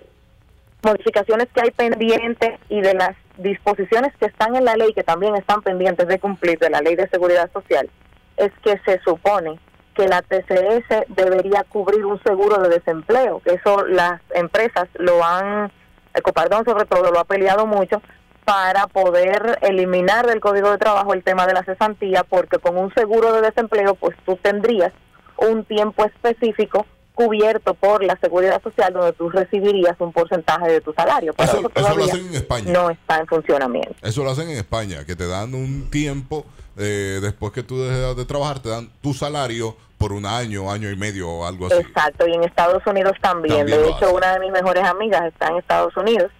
modificaciones que hay pendientes y de las disposiciones que están en la ley, que también están pendientes de cumplir de la ley de seguridad social, es que se supone que la TCS debería cubrir un seguro de desempleo, que eso las empresas lo han, Ecopardón sobre todo, lo ha peleado mucho para poder eliminar del Código de Trabajo el tema de la cesantía, porque con un seguro de desempleo, pues tú tendrías un tiempo específico cubierto por la seguridad social donde tú recibirías un porcentaje de tu salario. Eso- eso, eso lo hacen en España. no está en funcionamiento. Eso lo hacen en España, que te dan un tiempo, eh, después que tú dejas de trabajar, te dan tu salario por un año, año y medio o algo así. Exacto, y en Estados Unidos también. También de hecho, una de mis mejores amigas está en Estados Unidos.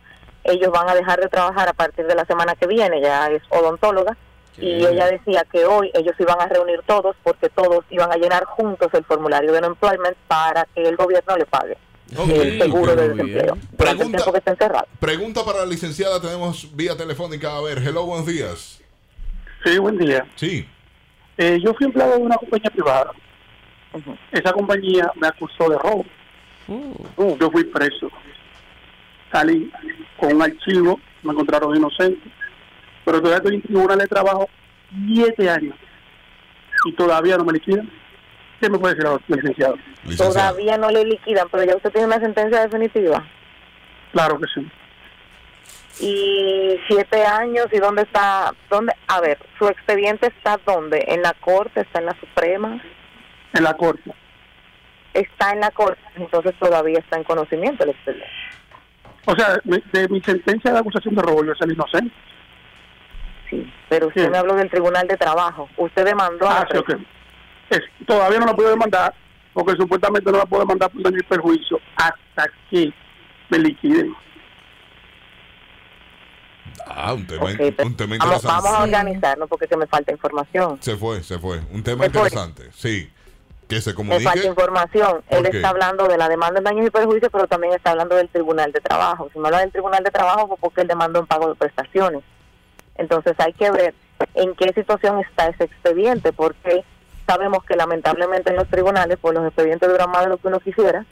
Ellos van a dejar de trabajar a partir de la semana que viene, ya es odontóloga. Y ella decía que hoy ellos iban a reunir todos porque todos iban a llenar juntos el formulario de unemployment para que el gobierno le pague el seguro de desempleo el Pregunta- tiempo que esté encerrado. Pregunta para la licenciada, tenemos vía telefónica. A ver, hello, buenos días. Sí, buen día. Sí. Eh, yo fui empleado de una compañía privada. Esa compañía me acusó de robo. Yo fui preso. Salí con un archivo, me encontraron inocente. Pero todavía estoy en tribunal de trabajo siete años. Y todavía no me liquidan. ¿Qué me puede decir ahora, licenciado? Todavía no le liquidan, pero ya usted tiene una sentencia definitiva. Claro que sí. y siete años y dónde está dónde a ver su expediente está dónde en la corte está en la suprema En la corte. está en la corte entonces todavía está en conocimiento el expediente O sea, de mi sentencia de acusación de robo yo salí inocente. sí, pero usted Sí. me habló del Tribunal de Trabajo. Usted demandó a Ah, sí, ok. Es- todavía no la puedo demandar porque supuestamente no la puedo demandar por daño y perjuicio hasta que me liquiden. Ah, un tema, Ok, pero un tema Vamos, interesante. vamos a organizarnos porque es que me falta información. Se fue, se fue. Un tema Se fue. interesante. Sí. Que se Me comunique. falta información. Él está hablando de la demanda en daños y perjuicios, pero también está hablando del Tribunal de Trabajo. Si me habla del Tribunal de Trabajo, fue porque él demandó un pago de prestaciones. Entonces hay que ver en qué situación está ese expediente, porque sabemos que lamentablemente en los tribunales, pues los expedientes duran más de lo que uno quisiera.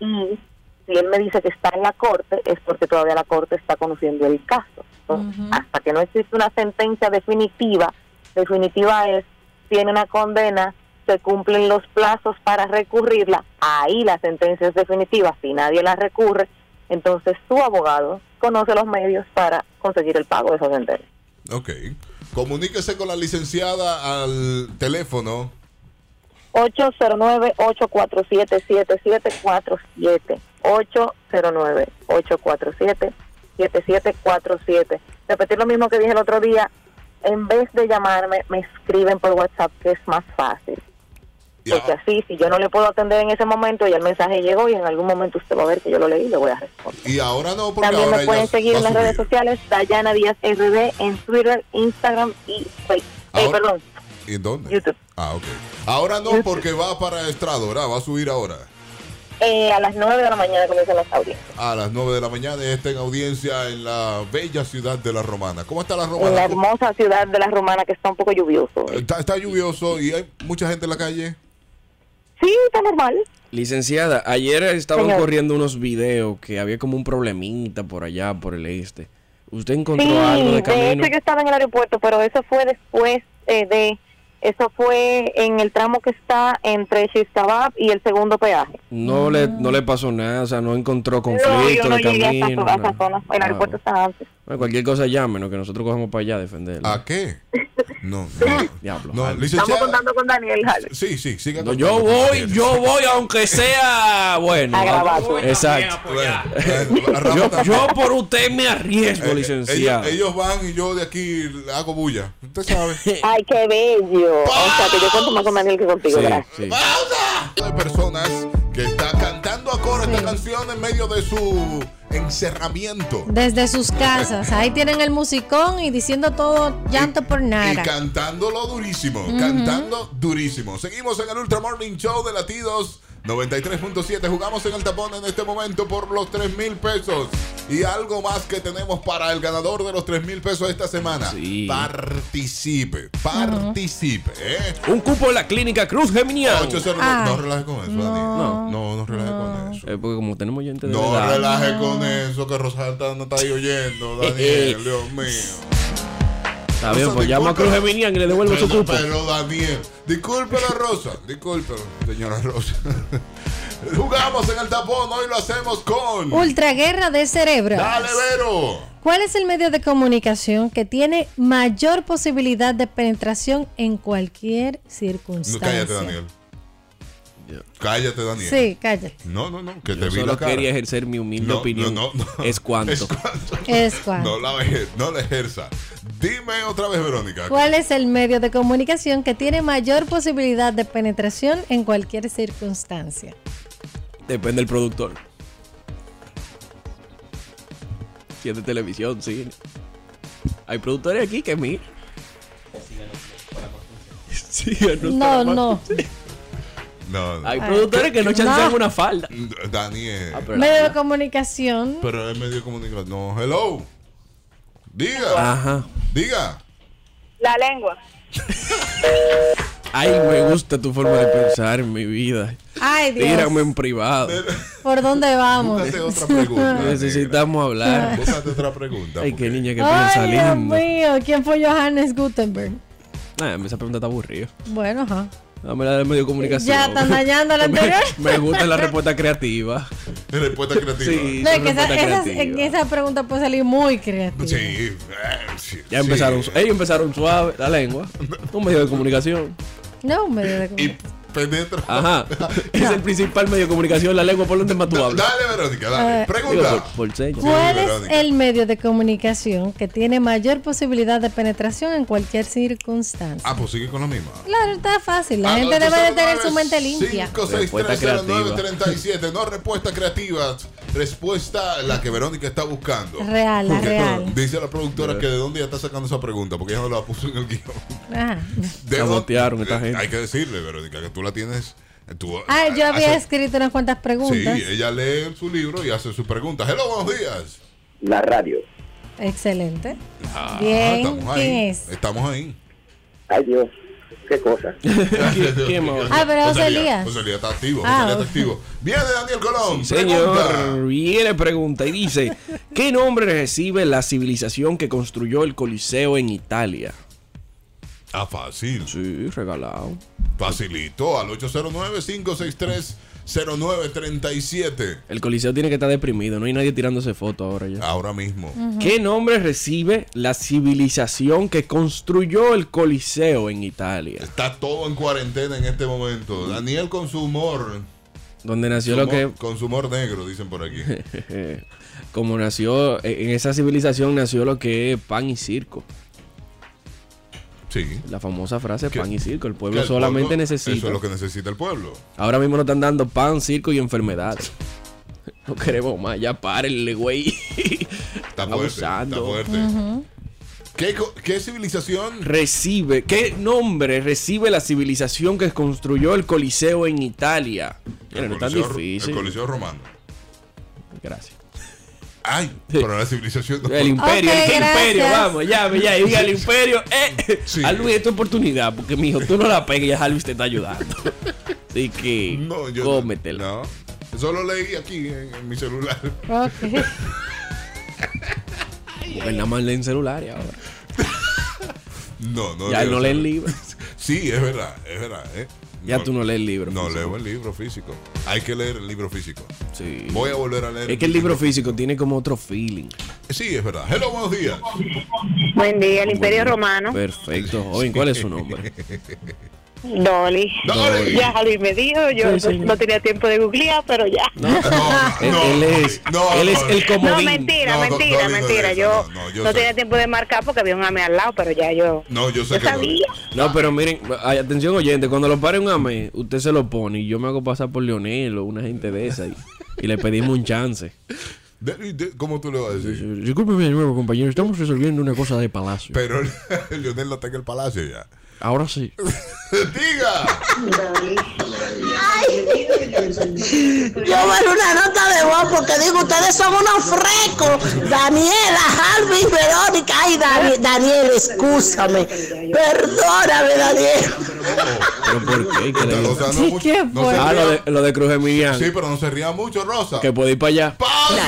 Y si él me dice que está en la corte, es porque todavía la corte está conociendo el caso. Entonces, hasta que no existe una sentencia definitiva, definitiva es, tiene una condena, se cumplen los plazos para recurrirla, ahí la sentencia es definitiva, si nadie la recurre, entonces su abogado conoce los medios para conseguir el pago de esa sentencia. Ok. Comuníquese con la licenciada al teléfono 809-847-7747. 809-847-7747. Repetir lo mismo que dije el otro día. En vez de llamarme, me escriben por WhatsApp, que es más fácil. Porque así, si yo no le puedo atender en ese momento, ya el mensaje llegó y en algún momento usted va a ver que yo lo leí y le voy a responder. y ahora no, porque También ahora me pueden seguir en las redes sociales, Dayana Díaz RD, en Twitter, Instagram y Facebook. Eh, Ahora- perdón, ¿Y dónde? YouTube. Ah, ok. Ahora no, porque va para estrado, ¿verdad? Va a subir ahora. Eh, a las 9 de la mañana comienzan las audiencias. A las 9 de la mañana está en audiencia en la bella ciudad de La Romana. ¿Cómo está La En la Romana? hermosa ciudad de la Romana, que está un poco lluvioso. Está, está lluvioso y hay mucha gente en la calle. Sí, está normal. Licenciada, ayer estaban Señor. corriendo unos videos que había como un problemita por allá, por el este. ¿Usted encontró Sí, algo de camino? hecho yo estaba en el aeropuerto, pero eso fue después eh, de... Eso fue en el tramo que está entre Xistabab y el segundo peaje. No le, no le pasó nada, o sea, no encontró No, conflicto yo no de llegué a esa, camino. a esa zona. El Ah, aeropuerto está antes. bueno, cualquier cosa llámenos, que nosotros cogemos para allá a defenderlo. ¿A qué? No, no. Diablo. No. Estamos contando con Daniel Jale. Sí, sí, siga No, yo voy, yo voy, aunque sea bueno. A grabato. Exacto. Bueno, Yo, yo por usted me arriesgo, Eh, licenciado. ellos, ellos van y yo de aquí hago bulla. Usted sabe. Ay, qué bello. O sea, que yo cuento más con Daniel que contigo. Sí, gracias. sí. Hay personas que están cantando a coro esta canción en medio de su encerramiento. Desde sus casas. Ahí tienen el musicón y diciendo todo llanto por Y nada. cantándolo durísimo, cantando durísimo. Seguimos en el Ultra Morning Show de Latidos 93.7. Jugamos en el tapón en este momento por los 3 mil pesos. Y algo más que tenemos para el ganador de los 3 mil pesos esta semana. Sí. Participe, participe. ¿eh? Un cupo en la clínica Cruz Geminiano. 809. Ah. No relaje con eso, Dani. No. No, no relaje con eso. Eh, porque como tenemos gente de No verdad. relaje con eso, que Rosalta no está ahí oyendo, Daniel, [laughs] Dios mío. Está bien, pues llamo a Cruz discúlpelo. Geminiano y le devuelvo su cupo. Pero Daniel, discúlpela Rosa, discúlpelo, señora Rosa. [laughs] Jugamos en el tapón, hoy lo hacemos con... Ultra guerra de cerebros. Dale, Vero. ¿Cuál es el medio de comunicación que tiene mayor posibilidad de penetración en cualquier No, circunstancia? cállate, Daniel. Cállate, Daniel. Sí, cállate. No, no, no, que te Yo vi la solo cara. quería ejercer mi humilde No, opinión. no, no, no. Es cuanto. [laughs] Es cuanto. Es cuanto. No la, ejer- no la ejerza. Dime otra vez, Verónica. ¿Cuál es el medio de comunicación que tiene mayor posibilidad de penetración en cualquier circunstancia? Depende del productor. Si es de televisión, cine. Hay productores aquí que mira. Síganos No, no. No, no. Hay productores que no No. chancean una falda. Daniel. Ah, Medio de comunicación. Pero es medio de comunicación. No, hello. Diga. Ajá. Diga. La lengua. Ay, me gusta tu forma de pensar en mi vida. Ay, Dios. Tírame en privado. ¿Por dónde vamos? Búscate otra pregunta. [laughs] Necesitamos hablar. Búscate otra pregunta. Ay, qué niña que Ay, piensa Dios lindo. mío. ¿Quién fue Johannes Gutenberg? Nah, esa pregunta está aburrida. Bueno, ajá. Dame la de medio de comunicación. Ya están dañando la [laughs] Me- anterior. Me, gusta la respuesta creativa. Respuesta creativa. Sí, No, es que esa, esas- esa pregunta puede salir muy creativa. Sí, eh, sí, Ya sí. empezaron, ellos empezaron suave, la lengua. Un medio de comunicación. No, medio de Y comunicación. Penetra. Ajá. [laughs] Es el principal medio de comunicación, la lengua por donde más tú hablas. Dale, Verónica, dale. Eh, Digo, Pregunta. por, por señas. ¿Cuál es el medio de comunicación que tiene mayor posibilidad de penetración en cualquier circunstancia? Ah, pues sigue con lo mismo. Claro, está fácil. La Al gente debe de tener su mente limpia. 5630937. No respuesta creativa. Respuesta la que Verónica está buscando. Real, la Porque real. Dice la productora que de dónde ella está sacando esa pregunta, porque ella no la puso en el guion. Ajá. ¿De Sabotearon dónde? esta gente. Hay que decirle, Verónica, que tú la tienes. tú- Ah, yo había hace- escrito unas cuantas Sí, preguntas. ella lee su libro y hace sus preguntas. Hello, buenos días. La radio. Excelente. Ah, Bien, estamos ¿quién ahí. es? Estamos ahí. Ay Dios, qué cosa. [laughs] Ah, pero José Elías. José Elías está activo. Ah, José está activo. Viene Daniel Colón. Señor, pregunta. viene pregunta y dice, ¿qué nombre recibe la civilización que construyó el Coliseo en Italia? Ah, fácil. Sí, regalado. Facilito. Al 809-563-0937. El Coliseo tiene que estar deprimido, no hay nadie tirándose foto ahora ya. Ahora mismo. ¿Qué nombre recibe la civilización que construyó el Coliseo en Italia? Está todo en cuarentena en este momento. Daniel con su humor. Donde nació lo que... Con su humor negro, dicen por aquí. [laughs] Como nació, en esa civilización nació lo que es pan y circo. Sí. La famosa frase pan y circo. El pueblo el solamente pueblo- necesita. Eso es lo que necesita el pueblo. Ahora mismo nos están dando pan, circo y enfermedades. No queremos más, ya párenle, güey. Está fuerte. Abusando. Está fuerte. ¿Qué, qué civilización? Recibe, ¿qué nombre recibe la civilización que construyó el Coliseo en Italia? Mira, no es tan Coliseo- difícil. El Coliseo Romano. Gracias. Ay, pero la civilización. no- El imperio, el que imperio, vamos, llame, ya, diga el imperio. Eh. Sí. A Luis, es tu oportunidad, porque mijo, tú no la pegues, ya Luis te está ayudando. [laughs] Así que, No, yo cómetela. No. Eso lo leí aquí en, en mi celular. Ok. [laughs] Porque nada más leen celulares ahora. [laughs] No, no. Ya no leen celular. libros. Sí, es verdad, es verdad. ¿eh? Ya No- tú no lees libros. No físico. leo el libro físico. Hay que leer el libro físico. Sí. Voy a volver a leer. Es que el libro físico tiene como otro feeling. Sí, es verdad. Hello, buenos días. Buen día, el Imperio Romano. Perfecto. Joven, ¿cuál es su nombre? [laughs] Dolly. Dolly. Ya Javi me dijo, yo Sí, no tenía tiempo de googlear, pero ya. No, No, [laughs] él, no, él es, no, él es el comodín. No, mentira, mentira, mentira. yo no, tenía tiempo de marcar porque había un AME al lado, pero ya yo, No, yo sé yo que sabía. No, pero miren, atención oyente, cuando lo pare un AME, usted se lo pone y yo me hago pasar por Leonel o una gente de esa y, y le pedimos un chance. De- de- ¿Cómo tú le vas a decir? Discúlpeme de nuevo, compañero, estamos resolviendo una cosa de palacio. Pero [laughs] Leonel no está en el palacio ya. Ahora sí. Diga. Yo ver una nota de voz porque digo, ustedes son unos frescos. Daniela, Harvey, Verónica. Ay, Dani- Daniel, escúchame. Perdóname, Daniel. ¿Pero por qué? ¿Qué le no Sí, mucho- ¿qué no Ah, lo de, lo de Cruz Emiliano. Sí, pero no se ría mucho, Rosa. Que puede ir para allá.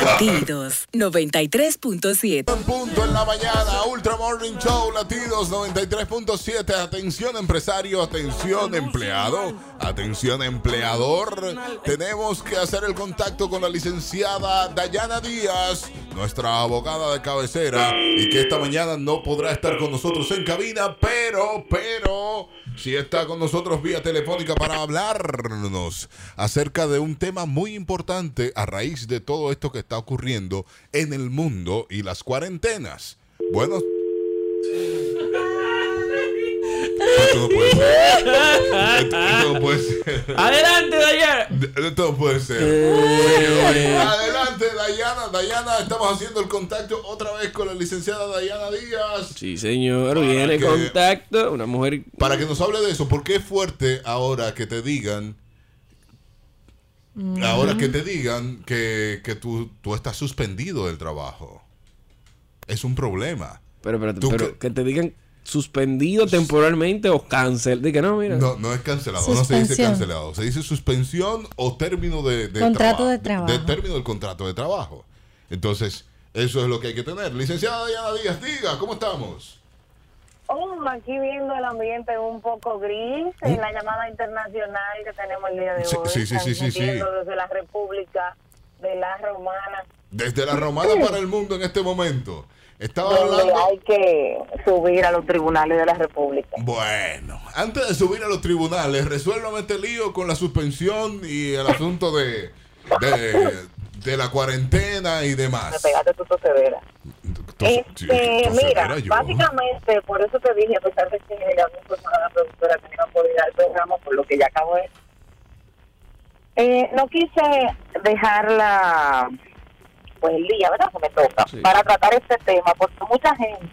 Latidos 93.7. En punto en la mañana, Ultra Morning Show, latidos 93.7. Atención empresario, atención empleado, atención empleador. Tenemos que hacer el contacto con la licenciada Dayana Díaz, nuestra abogada de cabecera, y que esta mañana no podrá estar con nosotros en cabina, pero, pero, sí está con nosotros vía telefónica para hablarnos acerca de un tema muy importante a raíz de todo esto que está ocurriendo en el mundo y las cuarentenas. Bueno. Esto no puede ser. [laughs] Esto, esto no puede ser. Adelante, Dayana. Esto no puede ser. Señores, Adelante, Dayana. Dayana, estamos haciendo el contacto otra vez con la licenciada Dayana Díaz. Sí, señor, viene que- contacto. Una mujer. Para que nos hable de eso, porque es fuerte ahora que te digan, ahora que te digan que, que tú, tú estás suspendido del trabajo. Es un problema. Pero, pero, pero que- que te digan suspendido temporalmente o cancel. Diga, no, mira. No, no es cancelado, no se dice cancelado. Se dice suspensión o término de, de Contrato de trabajo. De, término del contrato de trabajo. Entonces, eso es lo que hay que tener. Licenciada Diana Díaz, diga, ¿cómo estamos? Oh, aquí viendo el ambiente un poco gris en la llamada internacional que tenemos el día de Sí, hoy. sí, sí, sí, sí, Desde la República de la Romana. Desde la romana para el mundo en este momento. Estaba donde hablando. hay que subir a los tribunales de la República. Bueno, antes de subir a los tribunales, resuélvame este lío con la suspensión y el asunto de, de, de la cuarentena y Me demás. pegaste tu sí, Este, mira, yo. básicamente, por eso te dije, a pesar de que le hablé la productora que no podía dar el programa, por lo que ya acabo de... Eh, no quise dejarla, pues el día, ¿verdad? Que me toca, para tratar este tema, porque mucha gente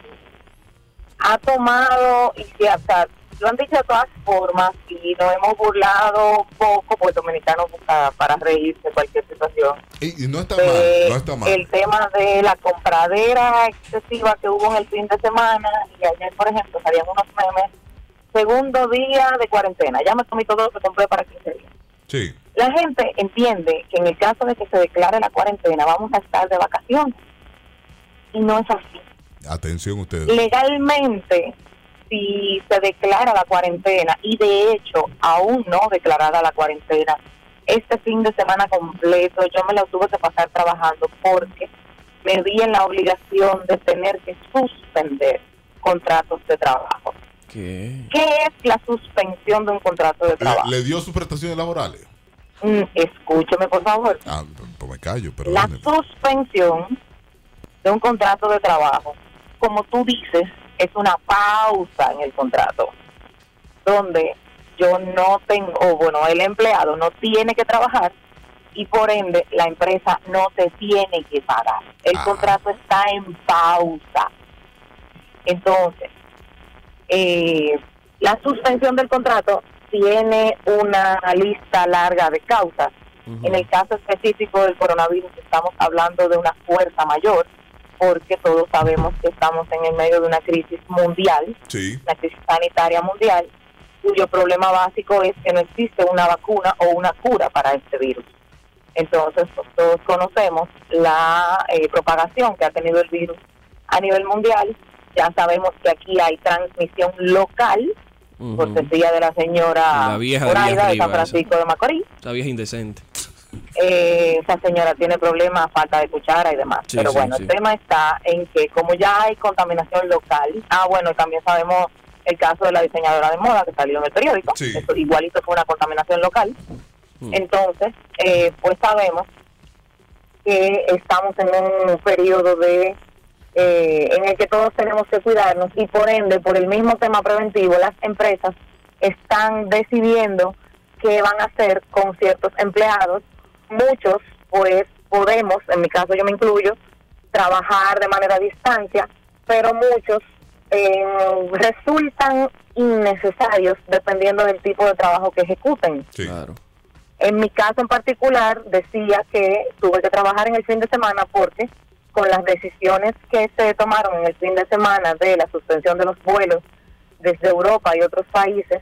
ha tomado y se ha, o sea, lo han dicho de todas formas y nos hemos burlado poco, pues dominicano busca para reírse de cualquier situación. Y, y no está de mal, no está mal. el tema de la compradera excesiva que hubo en el fin de semana y ayer, por ejemplo, salían unos memes. Segundo día de cuarentena, ya me comí todo lo que compré para 15 días. Sí. La gente entiende que en el caso de que se declare la cuarentena vamos a estar de vacaciones. Y no es así. Atención ustedes. Legalmente, si se declara la cuarentena, y de hecho, aún no declarada la cuarentena, este fin de semana completo yo me la tuve que pasar trabajando porque me vi en la obligación de tener que suspender contratos de trabajo. ¿Qué? ¿Qué es la suspensión de un contrato de ¿Le, trabajo? le dio sus prestaciones laborales? Mm, escúcheme, por favor. Ah, pues me callo, pero. La suspensión de un contrato de trabajo, como tú dices, es una pausa en el contrato, donde yo no tengo, o bueno, el empleado no tiene que trabajar y por ende la empresa no te tiene que pagar. El contrato está en pausa. Entonces, eh, la suspensión del contrato tiene una lista larga de causas. En el caso específico del coronavirus estamos hablando de una fuerza mayor, porque todos sabemos que estamos en el medio de una crisis mundial, Sí. una crisis sanitaria mundial, cuyo problema básico es que no existe una vacuna o una cura para este virus. Entonces, pues, todos conocemos la eh, propagación que ha tenido el virus a nivel mundial. Ya sabemos que aquí hay transmisión local, por cortesía de la señora La vieja de Zoraida de San Francisco de Macorís. Esa vieja indecente. Eh, esa señora tiene problemas, falta de cuchara y demás. Sí, Pero sí, bueno, sí. el tema está en que como ya hay contaminación local, ah, bueno, también sabemos el caso de la diseñadora de moda que salió en el periódico, eso igualito fue una contaminación local. Entonces, eh, pues sabemos que estamos en un periodo de eh, en el que todos tenemos que cuidarnos y por ende, por el mismo tema preventivo, las empresas están decidiendo qué van a hacer con ciertos empleados. Muchos, pues, podemos, en mi caso yo me incluyo, trabajar de manera a distancia, pero muchos eh, resultan innecesarios dependiendo del tipo de trabajo que ejecuten. Claro. En mi caso en particular, decía que tuve que trabajar en el fin de semana porque con las decisiones que se tomaron en el fin de semana de la suspensión de los vuelos desde Europa y otros países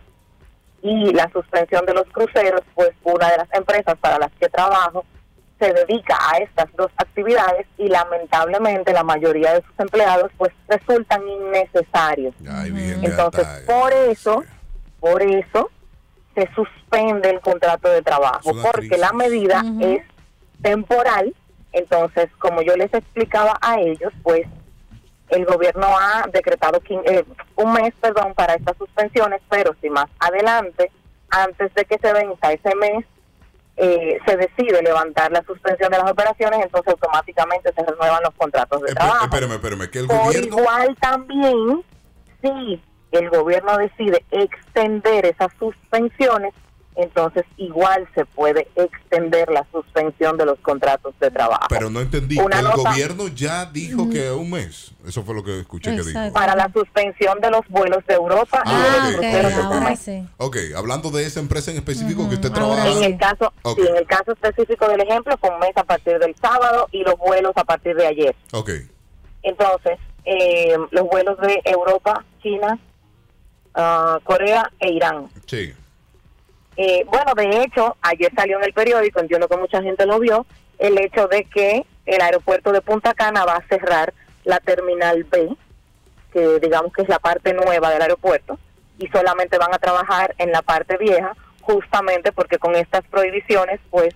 y la suspensión de los cruceros, pues una de las empresas para las que trabajo se dedica a estas dos actividades y lamentablemente la mayoría de sus empleados pues resultan innecesarios. Entonces, por eso, por eso se suspende el contrato de trabajo, porque la medida es temporal. Entonces, como yo les explicaba a ellos, pues el gobierno ha decretado quin- eh, un mes, perdón, para estas suspensiones, pero si más adelante, antes de que se venza ese mes, eh, se decide levantar la suspensión de las operaciones, entonces automáticamente se renuevan los contratos de trabajo. Espérame, espérame, que el Por gobierno. igual también, si el gobierno decide extender esas suspensiones, entonces igual se puede extender la suspensión de los contratos de trabajo. Pero no entendí. Una el nota- gobierno ya dijo que un mes. Eso fue lo que escuché que dijo. Para la suspensión de los vuelos de Europa y de Ah, los ok. cruceros de ahora Panamá. Ok, hablando de esa empresa en específico que usted trabaja. En el caso, sí, en el caso específico del ejemplo, fue un mes a partir del sábado y los vuelos a partir de ayer. Ok. Entonces, eh, los vuelos de Europa, China, ah, Corea e Irán. Sí. Eh, bueno, de hecho, ayer salió en el periódico, entiendo que mucha gente lo vio, el hecho de que el aeropuerto de Punta Cana va a cerrar la terminal B, que digamos que es la parte nueva del aeropuerto, y solamente van a trabajar en la parte vieja, justamente porque con estas prohibiciones, pues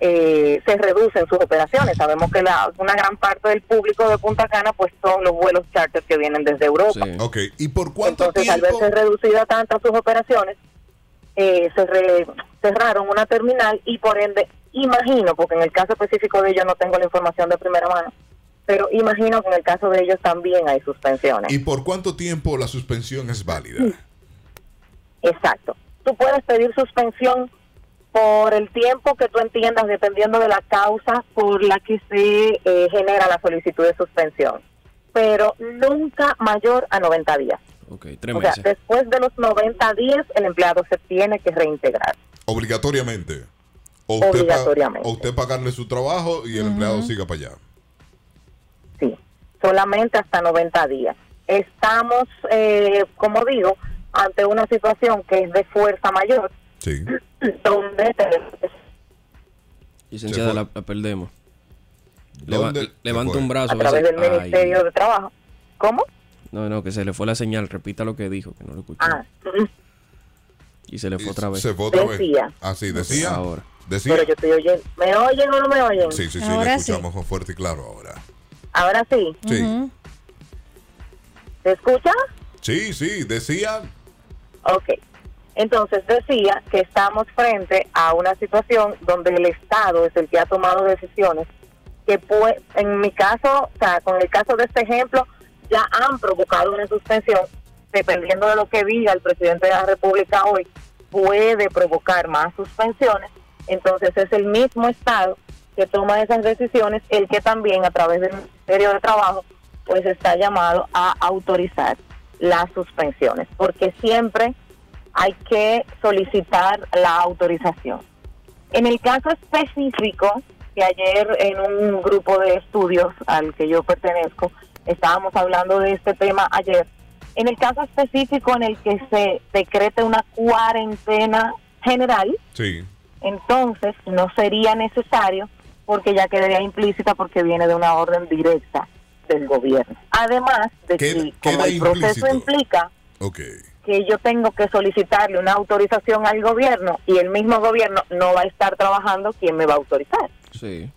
eh, se reducen sus operaciones. Sabemos que la, una gran parte del público de Punta Cana pues son los vuelos charter que vienen desde Europa. Ok, ¿y por cuánto Entonces, al tiempo? verse reducidas tantas sus operaciones, eh, se re- cerraron una terminal y por ende, imagino, porque en el caso específico de ellos no tengo la información de primera mano, pero imagino que en el caso de ellos también hay suspensiones. ¿Y por cuánto tiempo la suspensión es válida? Exacto. Tú puedes pedir suspensión por el tiempo que tú entiendas, dependiendo de la causa por la que se eh, genera la solicitud de suspensión, pero nunca mayor a 90 días. Ok, tres O sea, después de los 90 días, el empleado se tiene que reintegrar. Obligatoriamente. O usted, pa- Obligatoriamente. o usted pagarle su trabajo y el empleado siga para allá. solamente hasta 90 días. Estamos, eh, como digo, ante una situación que es de fuerza mayor, Sí. [clears throat] donde Licenciada, la, la perdemos. Leva- ¿Dónde se levanta un brazo. a través del Ay. Ministerio de Trabajo. ¿Cómo? No, no, que se le fue la señal. Repita lo que dijo, que no lo escuché. Ah, Y se le fue otra vez. Se fue otra vez. Decía. Así, decía. Ahora. Decía. pero yo estoy oyendo. ¿Me oyen o no me oyen? Sí, sí, sí, Ahora le escuchamos con fuerte y claro ahora. Ahora sí. Sí. ¿Se escucha? Sí, sí, decía. Ok. Entonces decía que estamos frente a una situación donde el Estado es el que ha tomado decisiones que puede, en mi caso, o sea, con el caso de este ejemplo, ya han provocado una suspensión, dependiendo de lo que diga el presidente de la República hoy, puede provocar más suspensiones. Entonces es el mismo Estado que toma esas decisiones, el que también a través del Ministerio de Trabajo, pues está llamado a autorizar las suspensiones, porque siempre hay que solicitar la autorización. En el caso específico, que ayer en un grupo de estudios al que yo pertenezco, estábamos hablando de este tema ayer, en el caso específico en el que se decrete una cuarentena general, Sí. entonces no sería necesario porque ya quedaría implícita porque viene de una orden directa del gobierno. Además de que como el proceso implícito. implica que yo tengo que solicitarle una autorización al gobierno y el mismo gobierno no va a estar trabajando, ¿quién me va a autorizar? Sí.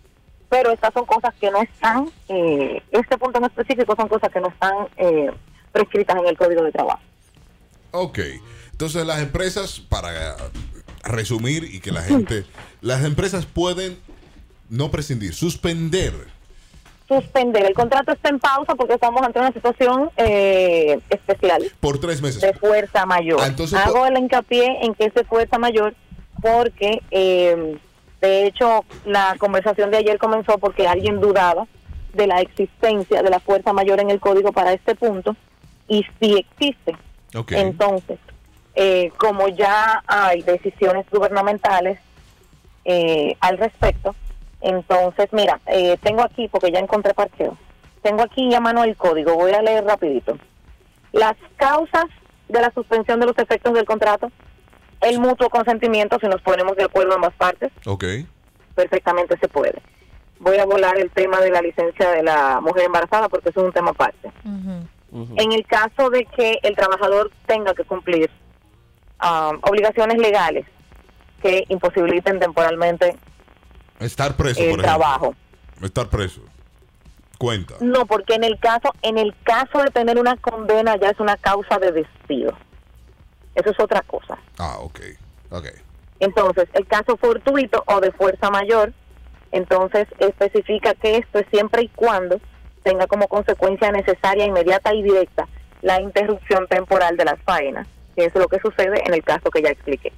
Pero estas son cosas que no están, eh, este punto en específico son cosas que no están eh, prescritas en el Código de Trabajo. Ok. Entonces las empresas, para resumir y que la gente, las empresas pueden no prescindir, suspender. Suspender, el contrato está en pausa porque estamos ante una situación eh, especial. Por tres meses. de fuerza mayor. Ah, entonces, Hago el hincapié en que es de fuerza mayor porque, eh, de hecho, la conversación de ayer comenzó porque alguien dudaba de la existencia de la fuerza mayor en el código para este punto y sí existe. Entonces, eh, como ya hay decisiones gubernamentales eh, al respecto, entonces, mira, eh, tengo aquí, porque ya encontré parqueo, tengo aquí a mano el código, voy a leer rapidito. Las causas de la suspensión de los efectos del contrato, el mutuo consentimiento, si nos ponemos de acuerdo ambas partes, Ok. perfectamente se puede. Voy a volar el tema de la licencia de la mujer embarazada porque eso es un tema aparte. En el caso de que el trabajador tenga que cumplir um, obligaciones legales que imposibiliten temporalmente Estar preso, el por ejemplo. trabajo. Estar preso. Cuenta. No, porque en el caso en el caso de tener una condena ya es una causa de despido. Eso es otra cosa. Ah, ok. Ok. Entonces, el caso fortuito o de fuerza mayor, entonces especifica que esto es siempre y cuando tenga como consecuencia necesaria, inmediata y directa la interrupción temporal de las faenas, que es lo que sucede en el caso que ya expliqué.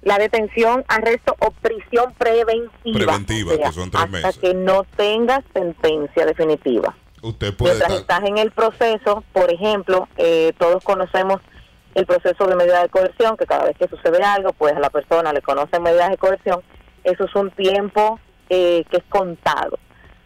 La detención, arresto o prisión preventiva, Preventiva, o sea, que son tres hasta meses. que no tenga sentencia definitiva. Usted puede Mientras estar. estás en el proceso, por ejemplo, eh, todos conocemos el proceso de medida de coerción, que cada vez que sucede algo, pues a la persona le conocen medidas de coerción. Eso es un tiempo eh, que es contado.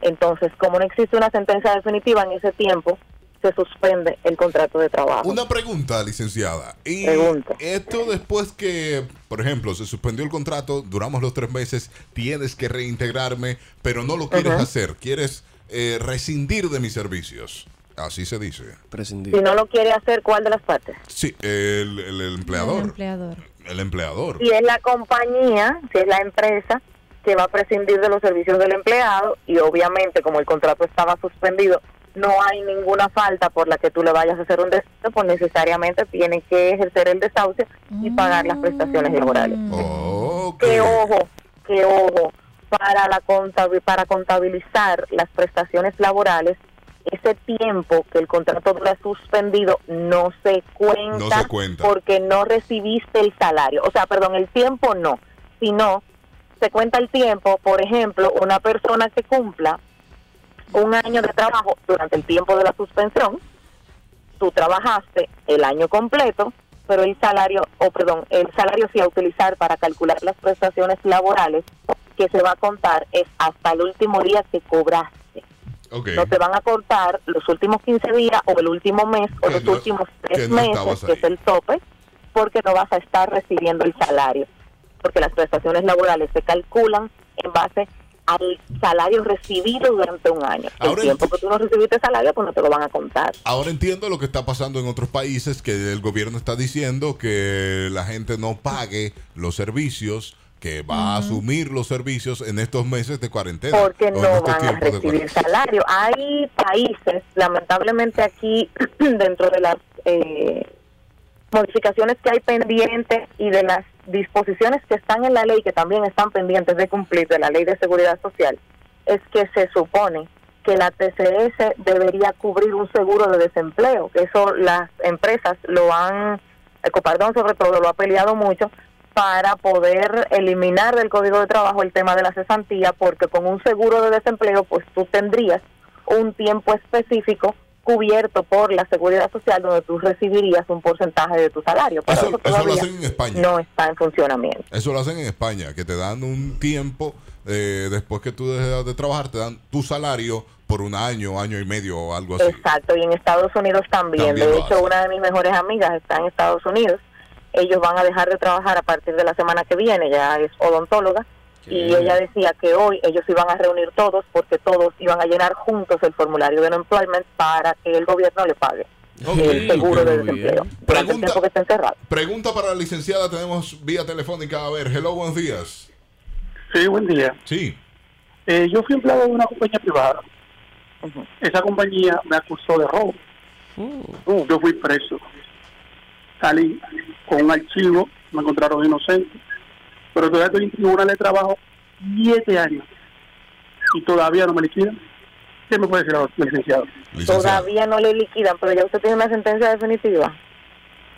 Entonces, como no existe una sentencia definitiva en ese tiempo, se suspende el contrato de trabajo. Una pregunta, licenciada. Y Pregunta. esto después que, por ejemplo, se suspendió el contrato, duramos los tres meses, tienes que reintegrarme, pero no lo quieres hacer, quieres eh, rescindir de mis servicios. Así se dice. Prescindir. Si no lo quiere hacer, ¿cuál de las partes? Sí, el, el empleador. empleador. El empleador. Si es la compañía, si es la empresa, que va a prescindir de los servicios del empleado y obviamente como el contrato estaba suspendido, no hay ninguna falta por la que tú le vayas a hacer un desahucio, pues necesariamente tiene que ejercer el desahucio y pagar las prestaciones laborales. Que ojo, que ojo, para la contabi- para contabilizar las prestaciones laborales, ese tiempo que el contrato dura suspendido no se cuenta, No se cuenta. porque no recibiste el salario. O sea, perdón, el tiempo no, sino se cuenta el tiempo, por ejemplo, una persona que cumpla un año de trabajo durante el tiempo de la suspensión, tú trabajaste el año completo, pero el salario, o perdón, el salario sí a utilizar para calcular las prestaciones laborales que se va a contar es hasta el último día que cobraste. No te van a cortar los últimos 15 días o el último mes o los no- últimos tres no meses, que es el tope, porque no vas a estar recibiendo el salario. Porque las prestaciones laborales se calculan en base al salario recibido durante un año. El tiempo que tú no recibiste salario, pues no te lo van a contar. Ahora entiendo lo que está pasando en otros países, que el gobierno está diciendo que la gente no pague los servicios, que va a asumir los servicios en estos meses de cuarentena. porque no van a recibir salario. Hay países, lamentablemente aquí, [clears throat] dentro de las eh, modificaciones que hay pendientes y de las disposiciones que están en la ley, que también están pendientes de cumplir de la ley de seguridad social, es que se supone que la TCS debería cubrir un seguro de desempleo, que eso las empresas lo han, el Copardón sobre todo lo ha peleado mucho para poder eliminar del Código de Trabajo el tema de la cesantía, porque con un seguro de desempleo, pues tú tendrías un tiempo específico cubierto por la seguridad social donde tú recibirías un porcentaje de tu salario. Pero Eso- eso, eso lo hacen en España. no está en funcionamiento. Eso lo hacen en España, que te dan un tiempo eh, después que tú dejas de trabajar, te dan tu salario por un año, año y medio o algo así. Exacto, y en Estados Unidos también. También de hecho, una de mis mejores amigas está en Estados Unidos. Ellos van a dejar de trabajar a partir de la semana que viene, ya es odontóloga. Y bien. ella decía que hoy ellos iban a reunir todos porque todos iban a llenar juntos el formulario de unemployment para que el gobierno le pague el seguro de desempleo durante el tiempo que esté encerrado. Pregunta para la licenciada, tenemos vía telefónica. A ver, hello, buenos días. Sí, buen día. Sí. Eh, yo fui empleado de una compañía privada. Esa compañía me acusó de robo. Mm. Yo fui preso. Salí con un archivo, me encontraron inocente. Pero todavía estoy en tribunal de trabajo siete años. Y todavía no me liquidan. ¿Qué me puede decir la licenciado? Todavía no le liquidan, pero ya usted tiene una sentencia definitiva.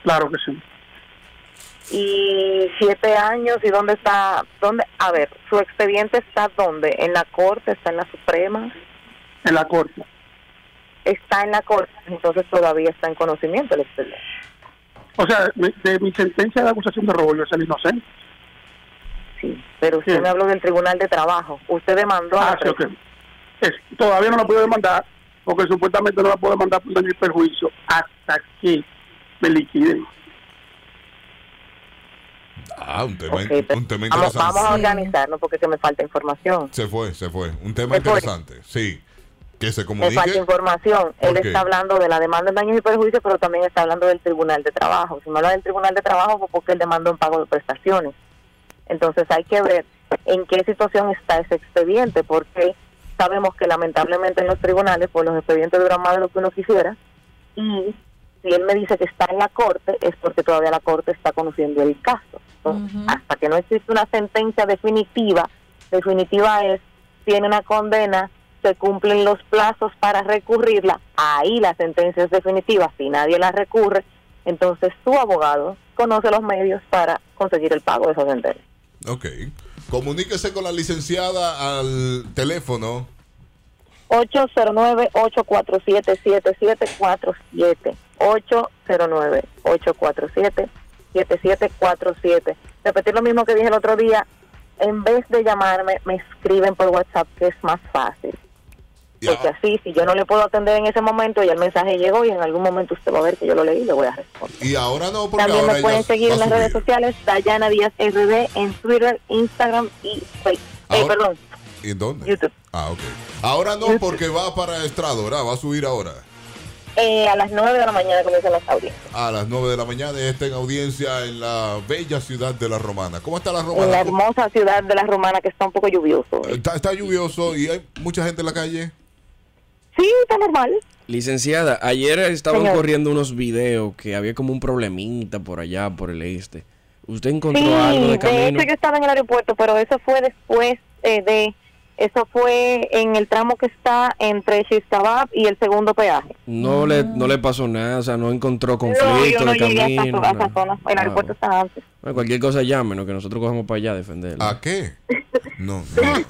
Claro que sí. y siete años y dónde está dónde a ver su expediente está dónde en la corte está en la suprema En la corte. está en la corte entonces todavía está en conocimiento el expediente O sea, de mi sentencia de acusación de robo, yo soy inocente. sí pero usted me habló del tribunal de trabajo usted demandó a Ah, la sí. Es- todavía no la puedo demandar porque supuestamente no la puedo demandar por daño y perjuicio hasta que me liquiden. Ah, un tema, un tema vamos, interesante. vamos a organizarnos porque que me falta información Se fue, se fue. Un tema Se fue. interesante. Sí. Que se falta información. ¿Por Él qué? está hablando de la demanda en daños y perjuicios, pero también está hablando del Tribunal de Trabajo. Si me habla del Tribunal de Trabajo fue porque él demandó en pago de prestaciones. Entonces hay que ver en qué situación está ese expediente, porque sabemos que lamentablemente en los tribunales pues los expedientes duran más de lo que uno quisiera y si él me dice que está en la corte es porque todavía la corte está conociendo el caso. Entonces, hasta que no existe una sentencia definitiva, definitiva es, tiene una condena, se cumplen los plazos para recurrirla, ahí la sentencia es definitiva, si nadie la recurre, entonces tu abogado conoce los medios para conseguir el pago de esa sentencia. Ok. Comuníquese con la licenciada al teléfono 809-847-7747. 809-847-7747. Repetir lo mismo que dije el otro día. En vez de llamarme, me escriben por WhatsApp, que es más fácil. Porque así, si yo no le puedo atender en ese momento, ya el mensaje llegó y en algún momento usted va a ver que yo lo leí y le voy a responder. y ahora no, porque También ahora me pueden seguir en las redes sociales, Dayana Díaz RD, en Twitter, Instagram y Facebook. Eh, perdón, ¿Y dónde? YouTube. Ah, ok. Ahora no, porque va para estrado, ¿verdad? Va a subir ahora. Eh, a las 9 de la mañana comienzan las audiencias. A las 9 de la mañana está en audiencia en la bella ciudad de La Romana. ¿Cómo está La En la Romana? hermosa ciudad de la Romana que está un poco lluvioso. Está, está lluvioso y hay mucha gente en la calle. Sí, está normal. Licenciada, ayer estaban Señor. corriendo unos videos que había como un problemita por allá, por el este. ¿Usted encontró Sí, algo de de camino? hecho yo estaba en el aeropuerto, pero eso fue después eh, de... Eso fue en el tramo que está entre Xistabab y el segundo peaje. No le, no le pasó nada, o sea, no encontró No, conflicto yo no de llegué a esa, camino. a esa zona. El Ah, aeropuerto está antes. bueno, cualquier cosa llámenos, que nosotros cogemos para allá a defenderlo. ¿A qué? [laughs] No,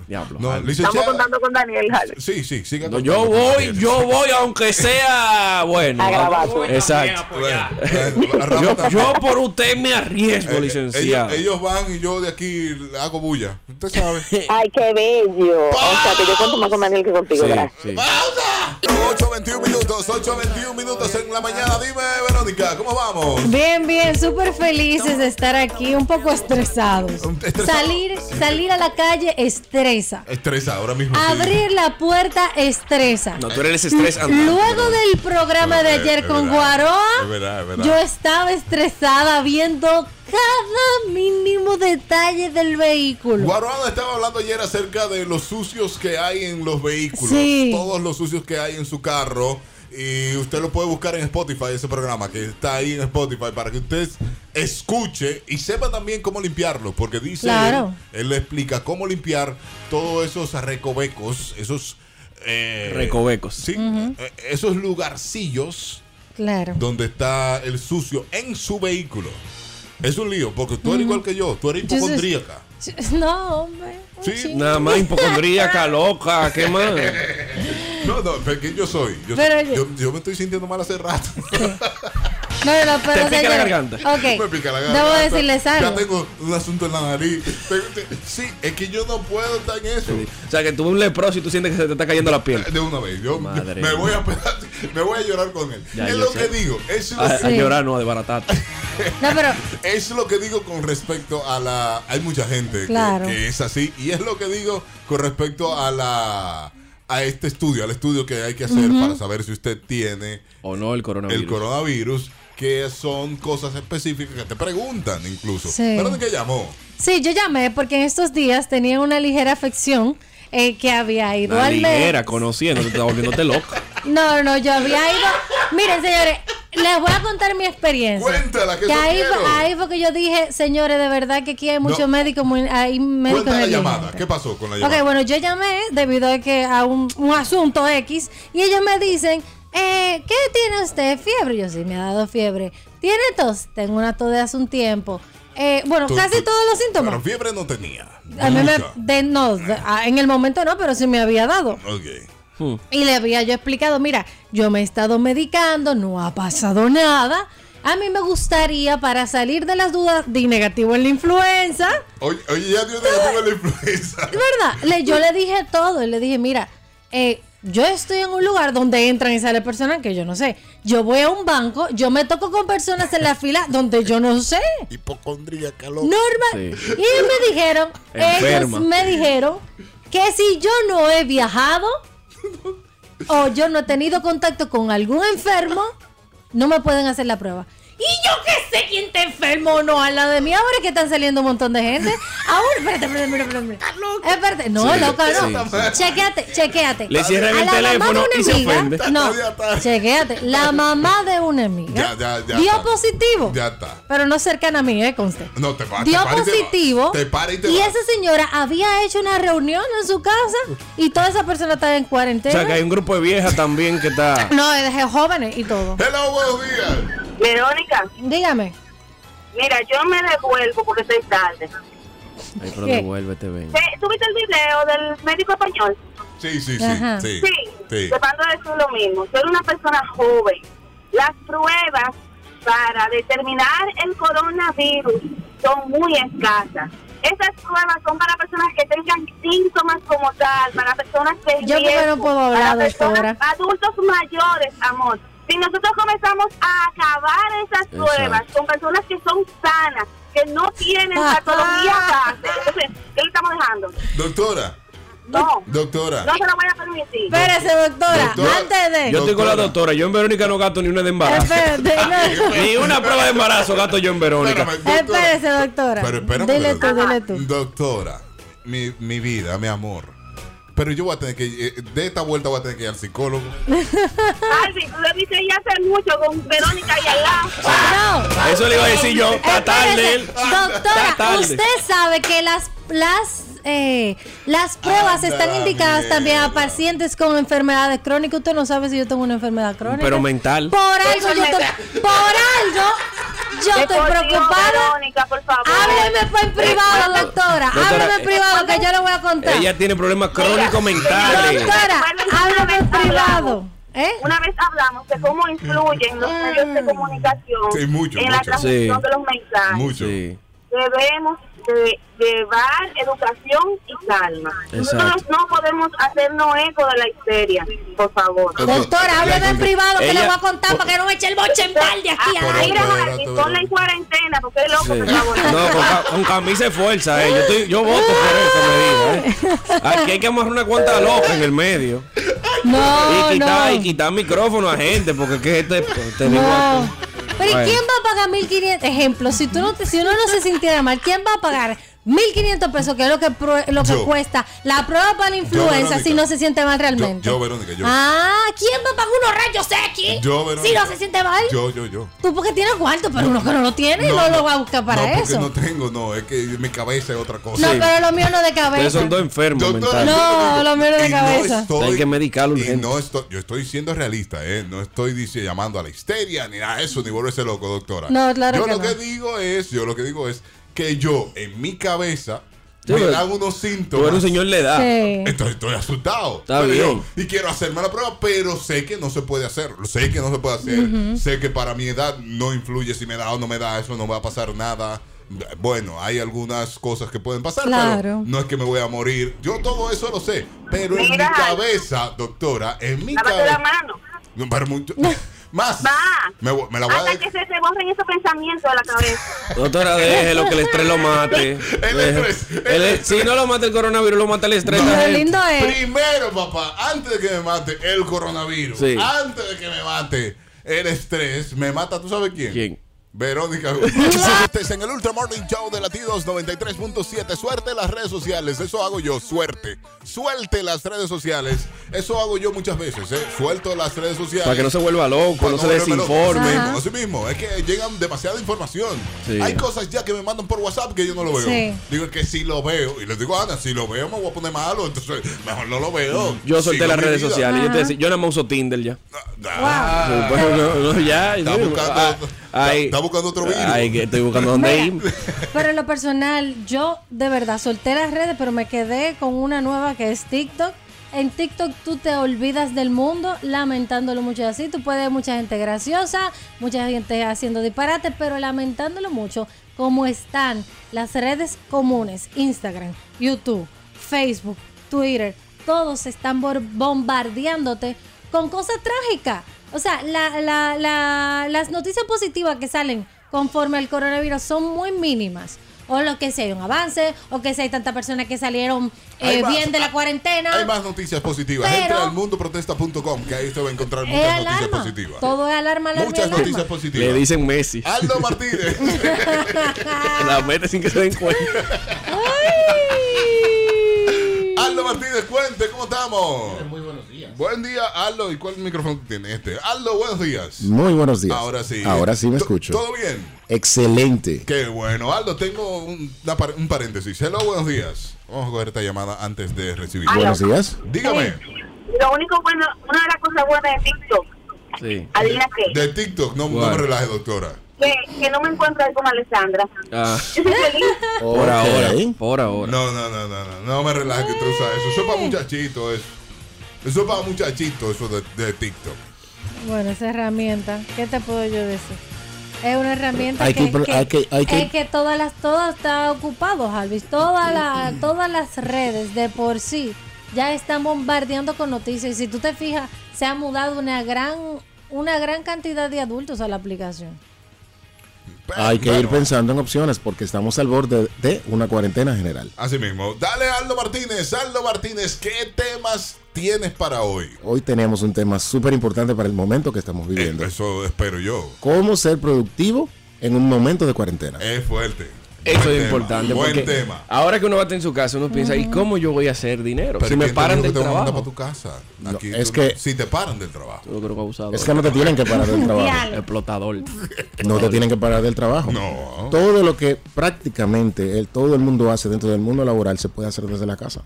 Diablo. no, Harvey. licenciada- Estamos contando con Daniel, Harvey. Sí, sí, siga No, yo voy, yo voy, aunque sea bueno. Agravado. Exacto. Bueno, Yo, yo por usted me arriesgo, Eh, licenciado. Ellos, ellos van y yo de aquí hago bulla. Usted sabe. [laughs] Ay, qué bello. O sea, que yo cuento más con Daniel que contigo, Sí, gracias. sí. 8.21 minutos, 8.21 minutos en la mañana. Dime, Verónica, ¿cómo vamos? Bien, bien, súper felices de estar aquí, un poco estresados. ¿Estresado? Salir, salir a la calle estresa. Estresa, ahora mismo. sí. Abrir la puerta estresa. No, tú eres estrés. Luego del programa de Es ayer verdad, con Es Guaroa, verdad, es verdad. yo estaba estresada viendo cada mínimo detalle del vehículo. Guaruano estaba hablando ayer acerca de los sucios que hay en los vehículos. Sí. Todos los sucios que hay en su carro. Y usted lo puede buscar en Spotify, ese programa que está ahí en Spotify, para que usted escuche y sepa también cómo limpiarlo. Porque dice Claro. él, él le explica cómo limpiar todos esos recovecos, esos. eh, Recovecos. Sí, eh, esos lugarcillos Claro. donde está el sucio en su vehículo. Es un lío, porque tú eres igual que yo, tú eres hipocondríaca. [laughs] No, hombre. Sí. Nada más hipocondríaca, loca, ¿qué más? [laughs] [laughs] No, no, porque yo soy. Yo, Pero soy- yo- me estoy sintiendo mal hace rato. No, no, no, pero Te pica la garganta. Ok. me pica la garganta. Debo decirles Ya algo. tengo un asunto en la nariz. Sí, es que yo no puedo estar en eso. O sea, que tú un leproso y tú sientes que se te está cayendo la piel. De una vez. Yo Madre me voy a pegar- me voy a llorar con él. Ya, es lo sé. que digo. Es lo, A, llorar, no, a desbaratar. [laughs] No, pero es lo que digo con respecto a la. Hay mucha gente que, es así. Y es lo que digo con respecto a la. A este estudio, al estudio que hay que hacer para saber si usted tiene O no el coronavirus. el coronavirus, que son cosas específicas que te preguntan incluso. Sí. ¿Pero de qué llamó? sí, yo llamé porque en estos días tenía una ligera afección eh, que había ido Una al ligera, médico. conociendo, te está volviéndote loca. [laughs] No, no, yo había ido. Miren, señores, les voy a contar mi experiencia. Cuéntala, que eso ahí, fue, ahí fue que yo dije, señores, de verdad que aquí hay muchos No. médicos, muy, hay médicos Cuenta la llamada. ¿Qué pasó con la llamada? Ok, bueno, yo llamé debido a que a un, un asunto X y ellos me dicen, eh, ¿qué tiene usted? ¿Fiebre? Yo sí, me ha dado fiebre. ¿Tiene tos? Tengo una tos de hace un tiempo. Eh, bueno, Tú- casi tú- todos los síntomas. Pero fiebre no tenía. A mí me, de- no, de- en el momento no, pero sí me había dado. Ok. Y le había yo explicado, mira, yo me he estado medicando, no ha pasado nada. A mí me gustaría, para salir de las dudas, de negativo en la influenza, Oye, oye, ya dio negativo la [laughs] influenza. es verdad, le, yo le dije todo, y le dije, mira, eh, yo estoy en un lugar donde entran y salen personas que yo no sé. Yo voy a un banco, yo me toco con personas en la [laughs] fila donde yo no sé. Hipocondríaca, loca. Normal. Sí. Y me dijeron, Enferma. ellos me dijeron que si yo no he viajado o yo no he tenido contacto con algún enfermo, no me pueden hacer la prueba. Y yo que sé quién está enfermo o no al lado de mí. Ahora que están saliendo un montón de gente. Ahora, espérate, espérate, espérate. espérate. Espérate. No, Sí, loca, no. sí, sí. Chequéate, chequéate. Le cierran A el la mamá de teléfono una y se amiga- ofende. No, Ya está. chequéate. La mamá de una amiga Ya, ya, ya dio está. positivo. Ya está. Pero no cercana a mí, eh, conste No, te pa- te dio para y te positivo Te para y te y esa señora había hecho una reunión en su casa y toda esa persona estaba en O cuarentena. sea, que hay un grupo de viejas también que está. [laughs] No, es de jóvenes y todo. Hello, buenos días. Verónica, Dígame. mira, yo me devuelvo porque estoy tarde. Ay, pero ¿Qué? devuélvete, ven. ¿Te- ¿Tú viste el video del médico español? Sí, sí, sí. Ajá. Sí. Sí, sí. te mando a decir lo mismo. Soy una persona joven. Las pruebas para determinar el coronavirus son muy escasas. Esas pruebas son para personas que tengan síntomas como tal, para personas de Yo riesgo, no puedo hablar, para personas doctora. adultos mayores, amor. Si nosotros comenzamos a acabar esas Exacto. pruebas con personas que son sanas, que no tienen patología base, entonces, ¿qué le estamos dejando? Doctora, No, Doctora. no se lo voy a permitir. Espérese, doctora. Doctora. Antes de. Yo estoy con la doctora. Yo en Verónica no gasto ni una de embarazo. Espérate, no. [laughs] Ni una prueba de embarazo gasto yo en Verónica. Espérame, doctora. Espérese, doctora. Pero espérame, Dile tú, dile tú. Doctora, mi, mi vida, mi amor. Pero yo voy a tener que. eh, De esta vuelta voy a tener que ir al psicólogo. [laughs] Alvin, tú debiste ya hace mucho con Verónica y al lado. No. Eso le iba a decir yo. Está tarde. Doctora, tarde. usted sabe que las las eh, las pruebas Anda están indicadas también a pacientes con enfermedades crónicas. Usted no sabe si yo tengo una enfermedad crónica. Pero mental. Por algo yo estoy, por algo yo De estoy por Dios, preocupada. Verónica, por favor. Hábleme en privado, doctora. Hábleme en privado que yo le voy a contar. Ella tiene problemas crónicos mentales. Doctora, hábleme en privado. ¿Eh? Una vez hablamos de cómo influyen los medios de comunicación Sí, mucho, en la transmisión Sí. de los mensajes. Mucho. Sí. Debemos de llevar educación y calma. Nosotros Exacto. no podemos hacernos eco de la histeria, por favor. Doctora, hábleme en privado que Ella- le voy a contar para que no me eche el boche en balde aquí mira, Espérate, Harvey, espérate. ponla en cuarentena porque es loco, Sí. por favor. No, con, con camisa de fuerza, eh. Yo, estoy, yo voto por esa medida, eh. Aquí hay que amarrar una cuanta loca en el medio. No, y quitar, no. y quitar micrófono a gente, porque es que este tenemos No. Pero ¿y Bueno. quién va a pagar 1500? Ejemplo, si tú no te, si uno no se sintiera mal, ¿quién va a pagar 1500 pesos, que es lo que prue- lo que Yo. cuesta la prueba para la influenza si no se siente mal realmente? yo, Verónica, yo. Ah, ¿quién va a pagar unos rayos X? Yo, Verónica. Si no se siente mal. Yo, yo, yo. Tú porque tienes cuarto, pero uno que no lo tiene no, lo va a buscar para no, porque eso. no tengo, no. Es que mi cabeza es otra cosa. No, pero lo mío no es de Ustedes cabeza. son dos enfermos mentales. No, lo mío no es de y cabeza. estoy- Hay que medicarlo y no estoy, yo estoy siendo realista, ¿eh? No estoy dice, llamando a la histeria ni de eso, ni volverse loco, doctora. No, claro Yo que lo no. que digo es, yo lo que digo es que yo, en mi cabeza, Sí, me dan unos Tú síntomas. eres un señor edad. Sí. Estoy, estoy asustado. Está Pero yo- bien. y quiero hacerme la prueba, pero sé que no se puede hacer. Sé que no se puede hacer. Sé que para mi edad no influye si me da o no me da. Eso no va a pasar nada. Bueno, hay algunas cosas que pueden pasar, Claro. pero no es que me voy a morir. Yo todo eso lo sé. Pero en mi cabeza, doctora, en mi la cabeza. mano. No, pero mucho- [laughs] más. Va. Me, me la voy a Hasta que se te borren esos pensamientos de la cabeza. Doctora, déjelo que el estrés lo mate. [laughs] El estrés, el el- estrés. si no lo mata el coronavirus, lo mata el estrés. Lo esta gente. lindo es. Primero, papá, antes de que me mate el coronavirus, Sí. antes de que me mate el estrés, me mata, ¿tú sabes quién? ¿Quién? Verónica. [laughs] En el Ultra Morning Show de Latidos 93.7. Suerte en las redes sociales. Eso hago yo. Suerte. Suelte las redes sociales. Eso hago yo muchas veces. ¿eh? Suelto las redes sociales. Para que no se vuelva loco, Para no se loco. desinforme. Ajá. Así mismo, es que llegan demasiada información. Sí. Hay cosas ya que me mandan por WhatsApp que yo no lo veo. Sí. Digo que si lo veo, y les digo, Ana, si lo veo me voy a poner malo, entonces mejor no lo veo. Yo solté Sigo las redes vida. sociales. Yo, te decía, yo nada más uso Tinder ya. Ah, Sí, pues, no, no, ya. Está sí, buscando- ah, está- ay, está buscando otro virus. Ay, que estoy buscando dónde ir. [laughs] Pero en lo personal, yo de verdad solté las redes, pero me quedé con una nueva que es TikTok. En TikTok tú te olvidas del mundo lamentándolo mucho así. Tú puedes ver mucha gente graciosa, mucha gente haciendo disparate, pero lamentándolo mucho como están las redes comunes, Instagram, YouTube, Facebook, Twitter, todos están bombardeándote con cosas trágicas. O sea, la- la- la- las noticias positivas que salen conforme al coronavirus son muy mínimas. O lo que sea, hay un avance, o que sea, hay tantas personas que salieron eh, más- bien de la cuarentena. Hay más noticias positivas. Pero- Entre al mundoprotesta.com, que ahí usted va a encontrar muchas noticias positivas. Todo es alarma, alarma, Muchas alarma. noticias positivas. Le dicen Messi. Aldo Martínez. [laughs] La mete sin que se den cuenta. [laughs] Aldo Martínez, cuente, ¿cómo estamos? Muy buenos días. Buen día, Aldo. ¿Y cuál micrófono tiene este? Aldo, buenos días. Muy buenos días. Ahora sí. Ahora sí me escucho. ¿Todo bien? Excelente. Qué bueno. Aldo, tengo un, una un paréntesis. Hello, buenos días. Vamos a coger esta llamada antes de recibir. Buenos días. Dígame. Lo único bueno, una de las cosas buenas de TikTok, Sí. adivina qué, De TikTok, no, no me relaje, doctora. Que, que no me encuentro ahí con Alessandra. Ah, [laughs] Yo soy feliz. por ahora. Por ahora. No, no, no, no, no. No me relaje que tú usas eso. Eso es para muchachitos, eso. Eso es para muchachitos, eso de, de TikTok. Bueno, esa herramienta, ¿qué te puedo yo decir? Es una herramienta Hay que, que hay que- hay que- es que todas las todo está ocupado, Jarvis. Todas las todas las redes de por sí ya están bombardeando con noticias y si tú te fijas, se ha mudado una gran una gran cantidad de adultos a la aplicación. Hay que ir pensando en opciones porque estamos al borde de una cuarentena general. Así mismo. Dale, Aldo Martínez. Aldo Martínez, ¿qué temas tienes para hoy? Hoy tenemos un tema súper importante para el momento que estamos Eh, viviendo. Eso espero yo. ¿Cómo ser productivo en un momento de cuarentena? Es fuerte. Eso Buen es tema, importante. Buen porque tema. Ahora que uno va a estar en su casa, uno piensa, ¿y cómo yo voy a hacer dinero? Pero si me ¿quién te paran del trabajo. para tu casa? No, Aquí es tú- que- Si te paran del trabajo. Yo creo que abusador. Es que no te tienen que parar del [laughs] trabajo. Explotador. [laughs] No te tienen que parar del trabajo. No. Todo lo que prácticamente el, todo el mundo hace dentro del mundo laboral se puede hacer desde la casa.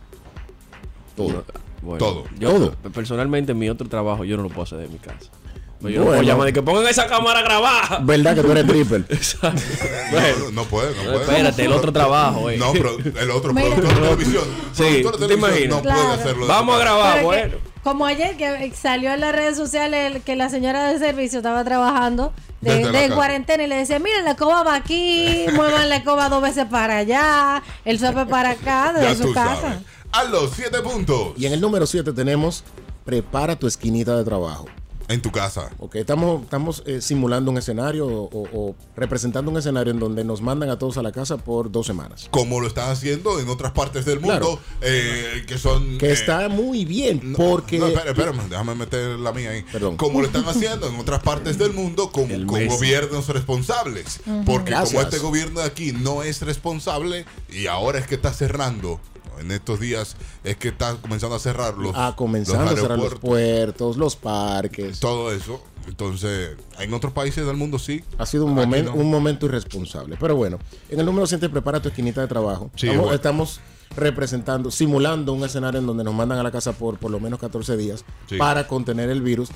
Todo. Bueno, Todo. Yo, Todo. personalmente, mi otro trabajo yo no lo puedo hacer de mi casa. Pues yo no Bueno. puedo llamar de que pongan esa cámara a grabar. ¿Verdad que tú eres triple? [laughs] Exacto. No, Bueno, no puede, no no, puede. espérate, el otro trabajo, eh. No, pero el otro Mira. productor de televisión. Sí, productor ¿tú de te televisión imaginas? no puede Claro. hacerlo. de Vamos a grabar, Pero que- bueno. como ayer que salió en las redes sociales que la señora de servicio estaba trabajando de, cuarentena y le decía, miren, la escoba va aquí, [laughs] muevan la escoba dos veces para allá, el sope para acá, [laughs] Ya desde tú su casa. sabes. Aldo, siete puntos. Y en el número 7 tenemos prepara tu esquinita de trabajo. En tu casa. Ok, estamos, estamos eh, simulando un escenario o, o- representando un escenario en donde nos mandan a todos a la casa por dos semanas. Como lo están haciendo en otras partes del mundo, eh, que son. Que eh, está muy bien no, porque... No, espera, espérame, déjame meter la mía ahí. Perdón. Como lo están haciendo en otras partes del mundo con, con gobiernos responsables. Porque como Gracias. este gobierno de aquí no es responsable y ahora es que está cerrando, en estos días es que está comenzando a cerrar los, a comenzando los a cerrar los puertos, los parques. todo eso. Entonces, en otros países del mundo sí. Ha sido un, no. un momento irresponsable. Pero bueno, en el número 7 prepara tu esquinita de trabajo. Sí, estamos, bueno. estamos representando, simulando un escenario en donde nos mandan a la casa por por lo menos 14 días Sí. para contener el virus.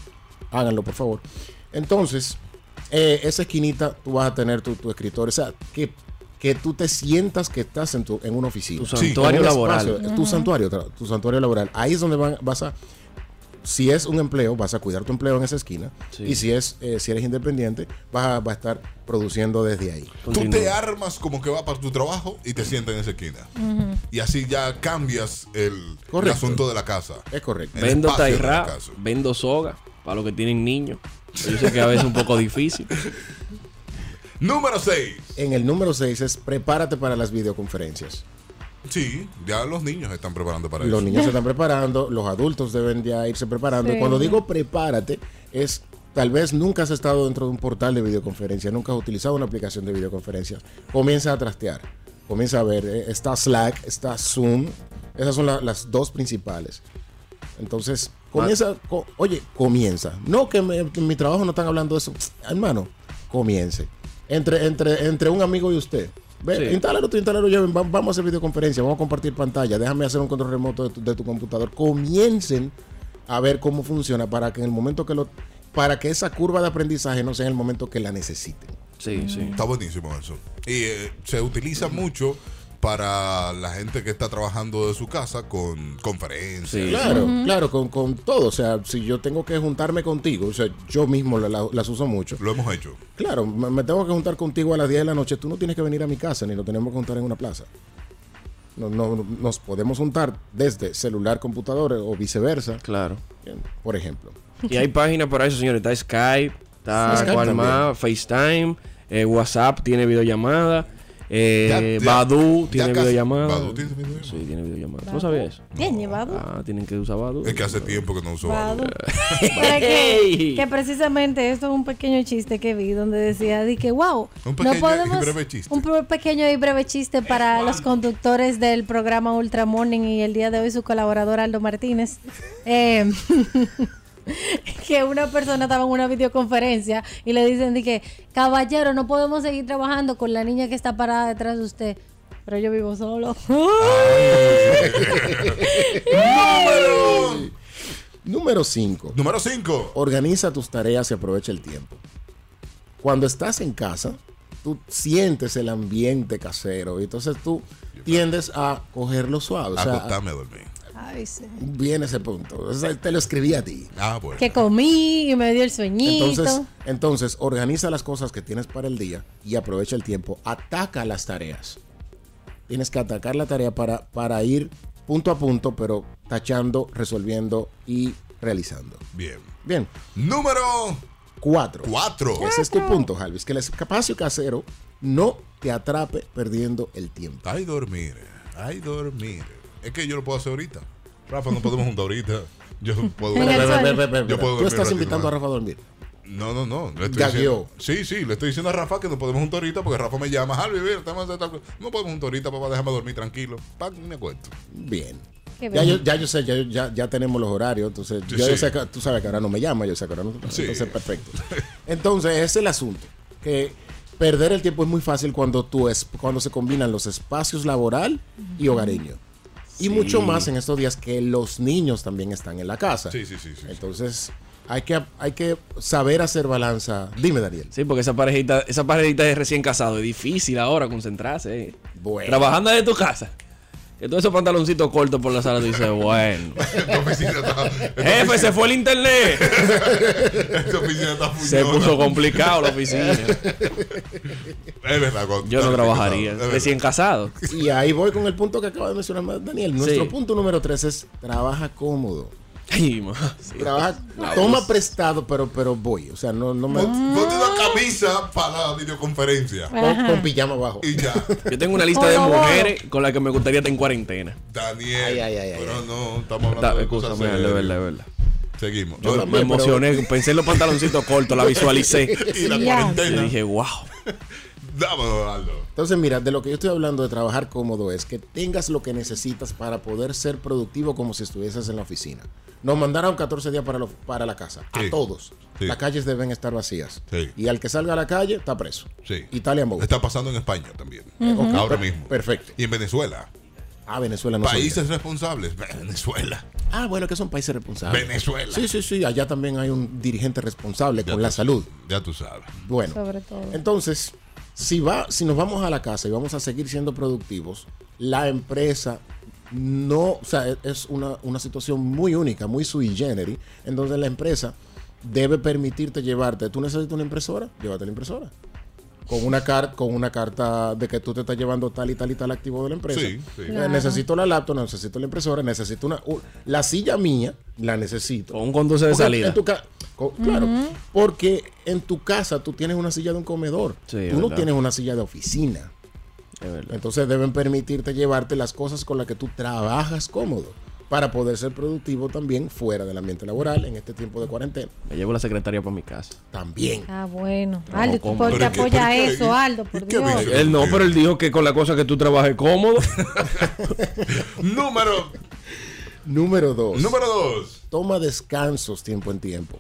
Háganlo, por favor. Entonces, eh, esa esquinita tú vas a tener tu, tu escritorio. O sea, que, que tú te sientas que estás en, tu, en una oficina. Tu santuario laboral. espacio, Tu santuario, tu santuario laboral. Ahí es donde van- vas a si es un empleo, vas a cuidar tu empleo en esa esquina. Sí. Y si es eh, si eres independiente, vas a, vas a estar produciendo desde ahí. Tú Continúa. te armas como que va para tu trabajo y te sientas en esa esquina. Y así ya cambias el, asunto de la casa. Es correcto. El Vendo tairra, vendo soga, para los que tienen niños. Yo sé que a veces es un poco difícil. [laughs] Número 6. En el número 6 es prepárate para las videoconferencias. Sí, ya los niños se están preparando para Los eso. niños se están preparando, los adultos deben ya irse preparando. Sí. Cuando digo prepárate, es tal vez nunca has estado dentro de un portal de videoconferencia, nunca has utilizado una aplicación de videoconferencia. Comienza a trastear, comienza a ver, eh, está Slack, está Zoom, esas son la- las dos principales. Entonces, comienza, co- oye, comienza. No que, me- que en mi trabajo no están hablando de eso, hermano, comience. Entre, entre, entre un amigo y usted. Ve, Sí. instálalo tú, instálalo yo, va- vamos a hacer videoconferencia, vamos a compartir pantalla, déjame hacer un control remoto de tu, de tu computador. Comiencen a ver cómo funciona para que en el momento que lo para que esa curva de aprendizaje no sea en el momento que la necesiten. Sí, sí. Está buenísimo eso. Y eh, se utiliza mucho para la gente que está trabajando de su casa con conferencias. Sí. Claro, claro, con, con todo. O sea, si yo tengo que juntarme contigo, o sea, yo mismo la- la- las uso mucho. Lo hemos hecho. Claro, me, me tengo que juntar contigo a las 10 de la noche. Tú no tienes que venir a mi casa, ni lo tenemos que juntar en una plaza. No, no- nos podemos juntar desde celular, computador o viceversa, Claro. por ejemplo. Y hay páginas para eso, señores. Está Skype, está Skype también. más, FaceTime, eh, WhatsApp tiene videollamada, eh, Ya- ya- Badu ya tiene casi- videollamada. Badu tiene videollamada. Sí, tiene videollamada. ¿Tú no sabías eso? Bien llevado. Ah, tienen que usar Badu. Es que hace tiempo que no uso Badu. Badu. [laughs] Que, que precisamente esto es un pequeño chiste que vi donde decía di que wow Un no pequeño y podemos breve chiste. un pequeño y breve chiste para los conductores del programa Ultra Morning y el día de hoy su colaborador Aldo Martínez [laughs] Eh, [laughs] [laughs] que una persona estaba en una videoconferencia y le dicen di que caballero no podemos seguir trabajando con la niña que está parada detrás de usted pero yo vivo solo [laughs] Número. Número 5. Número 5. Organiza tus tareas y aprovecha el tiempo. Cuando estás en casa, tú sientes el ambiente casero y entonces tú tiendes a cogerlo suave. O sea, Acostarme a dormir. Ay, sí. viene ese punto. O sea, te lo escribí a ti. Ah, bueno. que comí y me dio el sueñito Entonces, entonces, organiza las cosas que tienes para el día y aprovecha el tiempo. Ataca las tareas. Tienes que atacar la tarea para, para ir punto a punto, pero tachando, resolviendo y realizando. Bien. Bien. Número Cuatro. Cuatro. Ese es tu punto, Jalvis. Que el espacio casero no te atrape perdiendo el tiempo. Ay, dormir. Ay, dormir. Es que yo lo puedo hacer ahorita. Rafa, no podemos juntar ahorita. Yo [laughs] puedo. Yo puedo Tú estás invitando a Rafa a dormir. No, no, no. Le estoy diciendo, sí, sí, le estoy diciendo a Rafa que no podemos juntar ahorita porque Rafa me llama. Harvey, estamos haciendo tal cosa". No podemos juntar ahorita, papá, déjame dormir tranquilo. Pa, me cuento. Bien. Ya yo, ya yo sé, ya, ya, ya tenemos los horarios, entonces Sí, ya yo sí. sé que tú sabes que ahora no me llama, yo sé que ahora no. Sí. Entonces, perfecto. [laughs] Entonces, ese es el asunto. Que perder el tiempo es muy fácil cuando tú es, cuando se combinan los espacios laboral y hogareño. Y Sí. mucho más en estos días que los niños también están en la casa. Sí, sí, sí. sí. Entonces, hay que, hay que saber hacer balanza. Dime, Daniel. Sí, porque esa parejita, esa parejita de recién casado es difícil ahora concentrarse. eh. Bueno. Trabajando desde tu casa. Todos esos pantaloncitos cortos por la sala, tú dices, [laughs] bueno. [laughs] Esta oficina está. esta Jefe, se fue el internet. Esta oficina está Se puso complicado la oficina. Es verdad. Yo no trabajaría. Recién casado. Y ahí voy con el punto que acaba de mencionar Daniel. Nuestro Sí. punto número tres es trabaja cómodo. Ay, [laughs] ma, sí. Trabaja, toma voz. prestado, pero, pero voy. O sea, no, no me. Pon- Ponte una camisa para la videoconferencia. Con, con pijama abajo. Y ya. [laughs] Yo tengo una lista de mujeres con las que me gustaría estar en cuarentena. Daniel. Ay, ay, ay, ay, pero no, estamos hablando Da, de cosas de verdad, de verdad. Seguimos. Yo No, me emocioné, pensé en los pantaloncitos cortos, la [laughs] visualicé. y la Ya. Y cuarentena. dije, wow. Dámelo, Aldo. Entonces, mira, de lo que yo estoy hablando de trabajar cómodo es que tengas lo que necesitas para poder ser productivo como si estuvieses en la oficina. Nos mandaron 14 días para, lo- para la casa. Sí. A todos. Sí. Las calles deben estar vacías. Sí. Y al que salga a la calle, está preso. Sí. Italia. Está pasando en España también. Ahora mismo. Perfecto. Y en Venezuela. Ah, Venezuela no. Países responsables. Venezuela. Ah, bueno, que son países responsables. Venezuela. Sí, sí, sí. Allá también hay un dirigente responsable Ya con tú- la salud. Ya tú sabes. Bueno, Sobre todo. entonces, si, va, si nos vamos a la casa y vamos a seguir siendo productivos, la empresa no, o sea, e- es una, una situación muy única, muy sui generis, en donde la empresa debe permitirte llevarte, tú necesitas una impresora, llévate la impresora. Con una, car con una carta de que tú te estás llevando tal y tal y tal activo de la empresa. Sí, sí. Eh, Claro. Necesito la laptop, necesito la impresora, necesito una... la silla mía, la necesito. Con un conduce de Porque salida. en tu ca- Claro, porque en tu casa tú tienes una silla de un comedor. Sí, tú no verdad. tienes una silla de oficina. Es verdad. Entonces deben permitirte llevarte las cosas con las que tú trabajas cómodo para poder ser productivo también fuera del ambiente laboral en este tiempo de cuarentena. Me llevo la secretaria para mi casa. También. Ah, bueno. No, Aldo, ¿tú ¿cómo? por qué ¿Pero qué- apoya eso, Aldo? Por qué Dios. Él no, pero él dijo que con la cosa que tú trabajes cómodo. [laughs] Número, Número dos. número dos. Toma descansos tiempo en tiempo.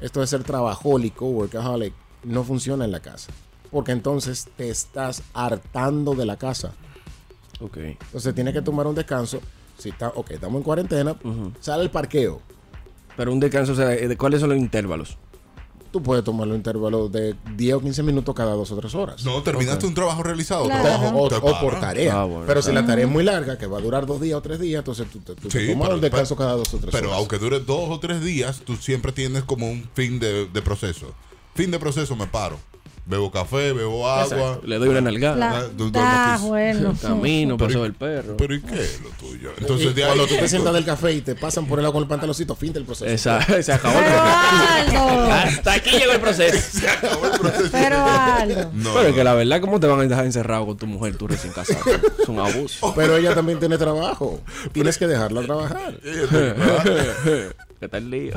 Esto de ser trabajólico, workaholic, no funciona en la casa. Porque entonces te estás hartando de la casa. ok. Entonces tienes que tomar un descanso. Si está, ok, estamos en cuarentena, sale al parqueo. Pero un descanso, o sea, ¿de cuáles son los intervalos? Tú puedes tomar los intervalos de 10 o 15 minutos cada dos o tres horas. No, terminaste un trabajo realizado. Claro. trabajo, O, por tarea. Ah, bueno. pero si la tarea es muy larga, que va a durar dos días o tres días, entonces tú, te- tú Sí, tomas pero- un descanso pero- cada dos o tres Pero horas. aunque dure dos o tres días, tú siempre tienes como un fin de, de proceso. Fin de proceso, me paro. Bebo café, bebo agua. Le doy una nalgada. La- Ah, ah, bueno. Camino, Pero- paso del perro. Pero ¿y qué es lo tuyo? Y Entonces de ahí. cuando tú te sientas del café y te pasan por el lado con el pantaloncito, fin del proceso. Esa, se acabó el Pero proceso. Aldo. Hasta aquí llegó el proceso. [laughs] Se acabó el proceso. Pero Aldo. No, Pero es que la verdad, ¿cómo te van a dejar encerrado con tu mujer, tú recién casado? Es un abuso. [laughs] Pero ella también tiene trabajo. Tienes que dejarla trabajar. [laughs] ¿Qué tal lío?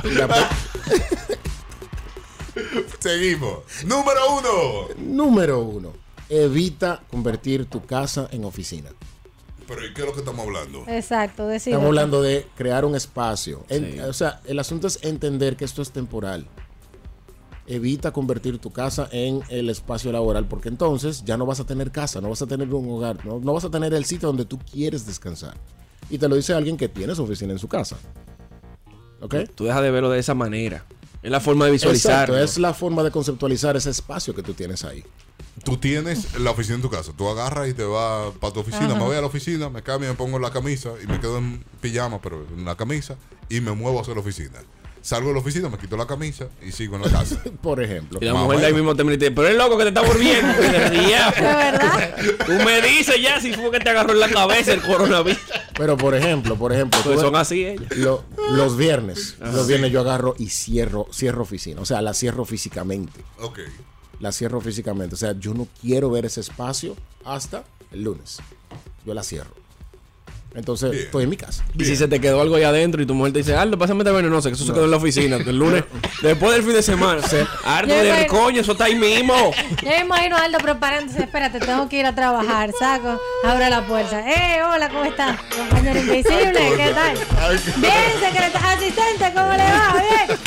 [laughs] Seguimos. Número uno. número uno. Evita convertir tu casa en oficina. Pero ¿y qué es lo que estamos hablando? Exacto, decir. Estamos hablando de crear un espacio. En- Sí. O sea, el asunto es entender que esto es temporal. Evita convertir tu casa en el espacio laboral, porque entonces ya no vas a tener casa, no vas a tener un hogar, no, no vas a tener el sitio donde tú quieres descansar. Y te lo dice alguien que tiene su oficina en su casa. ¿Ok? Tú dejas de verlo de esa manera. Es la forma de visualizar. Exacto, es la forma de conceptualizar ese espacio que tú tienes ahí. Tú tienes la oficina en tu casa. Tú agarras y te vas para tu oficina. Me voy a la oficina, me cambio, me pongo la camisa y me quedo en pijama, pero en la camisa y me muevo hacia la oficina. Salgo de la oficina, me quito la camisa y sigo en la casa. [laughs] Por ejemplo. Y la mujer de ahí mismo te dice, pero es loco que te está volviendo. Rías. [laughs] Tú me dices ya si fue que te agarró en la cabeza el coronavirus. Pero por ejemplo, por ejemplo, Pues son así ellas. lo- los viernes, Ajá. los viernes yo agarro y cierro, cierro oficina, o sea, la cierro físicamente. Ok. La cierro físicamente, o sea, yo no quiero ver ese espacio hasta el lunes. Yo la cierro. Entonces, estoy en mi casa. Y si se te quedó algo ahí adentro y tu mujer te dice, Aldo, pásame este venenoso, que eso se No. quedó en la oficina. que El lunes, [laughs] después del fin de semana, Aldo Yo del coño, eso está ahí mismo. [laughs] Yo me imagino a Aldo preparándose. Espérate, tengo que ir a trabajar. Saco, abre la puerta. ¡Eh, hola, ¿cómo estás? Compañero invisible, ¿qué tal? Bien, secretario, asistente, ¿cómo le va? Bien.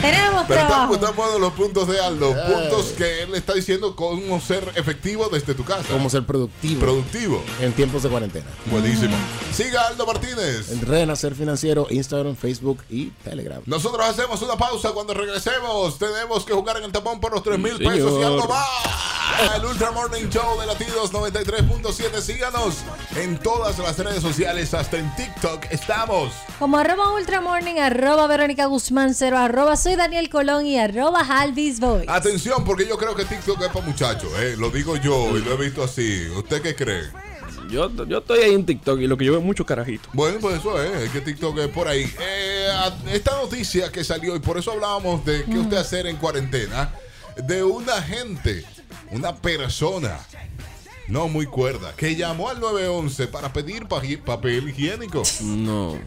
Tenemos Pero trabajo. estamos, en los puntos de Aldo. Puntos que él está diciendo cómo ser efectivo desde tu casa. Cómo ser productivo. Productivo. En tiempos de cuarentena. Buenísimo. Siga Aldo Martínez. En Renacer Financiero, Instagram, Facebook y Telegram. Nosotros hacemos una pausa. Cuando regresemos, tenemos que jugar en el tapón por los 3 mil pesos y algo más. El Ultra Morning Show de Latidos 93.7. Síganos en todas las redes sociales, hasta en TikTok estamos. Como arroba ultramorning, arroba Verónica Guzmán, cero, arroba soy Daniel Colón y arroba Alvis Boy. Atención, porque yo creo que TikTok es para muchachos. eh. Lo digo yo y lo he visto así. ¿Usted qué cree? Yo, yo estoy ahí en TikTok y lo que yo veo es mucho carajito. Bueno, pues eso es, es que TikTok es por ahí. Eh, esta noticia que salió, y por eso hablábamos de qué usted hacer en cuarentena, de una gente, una persona, no muy cuerda, que llamó al 911 para pedir pa- papel higiénico. No.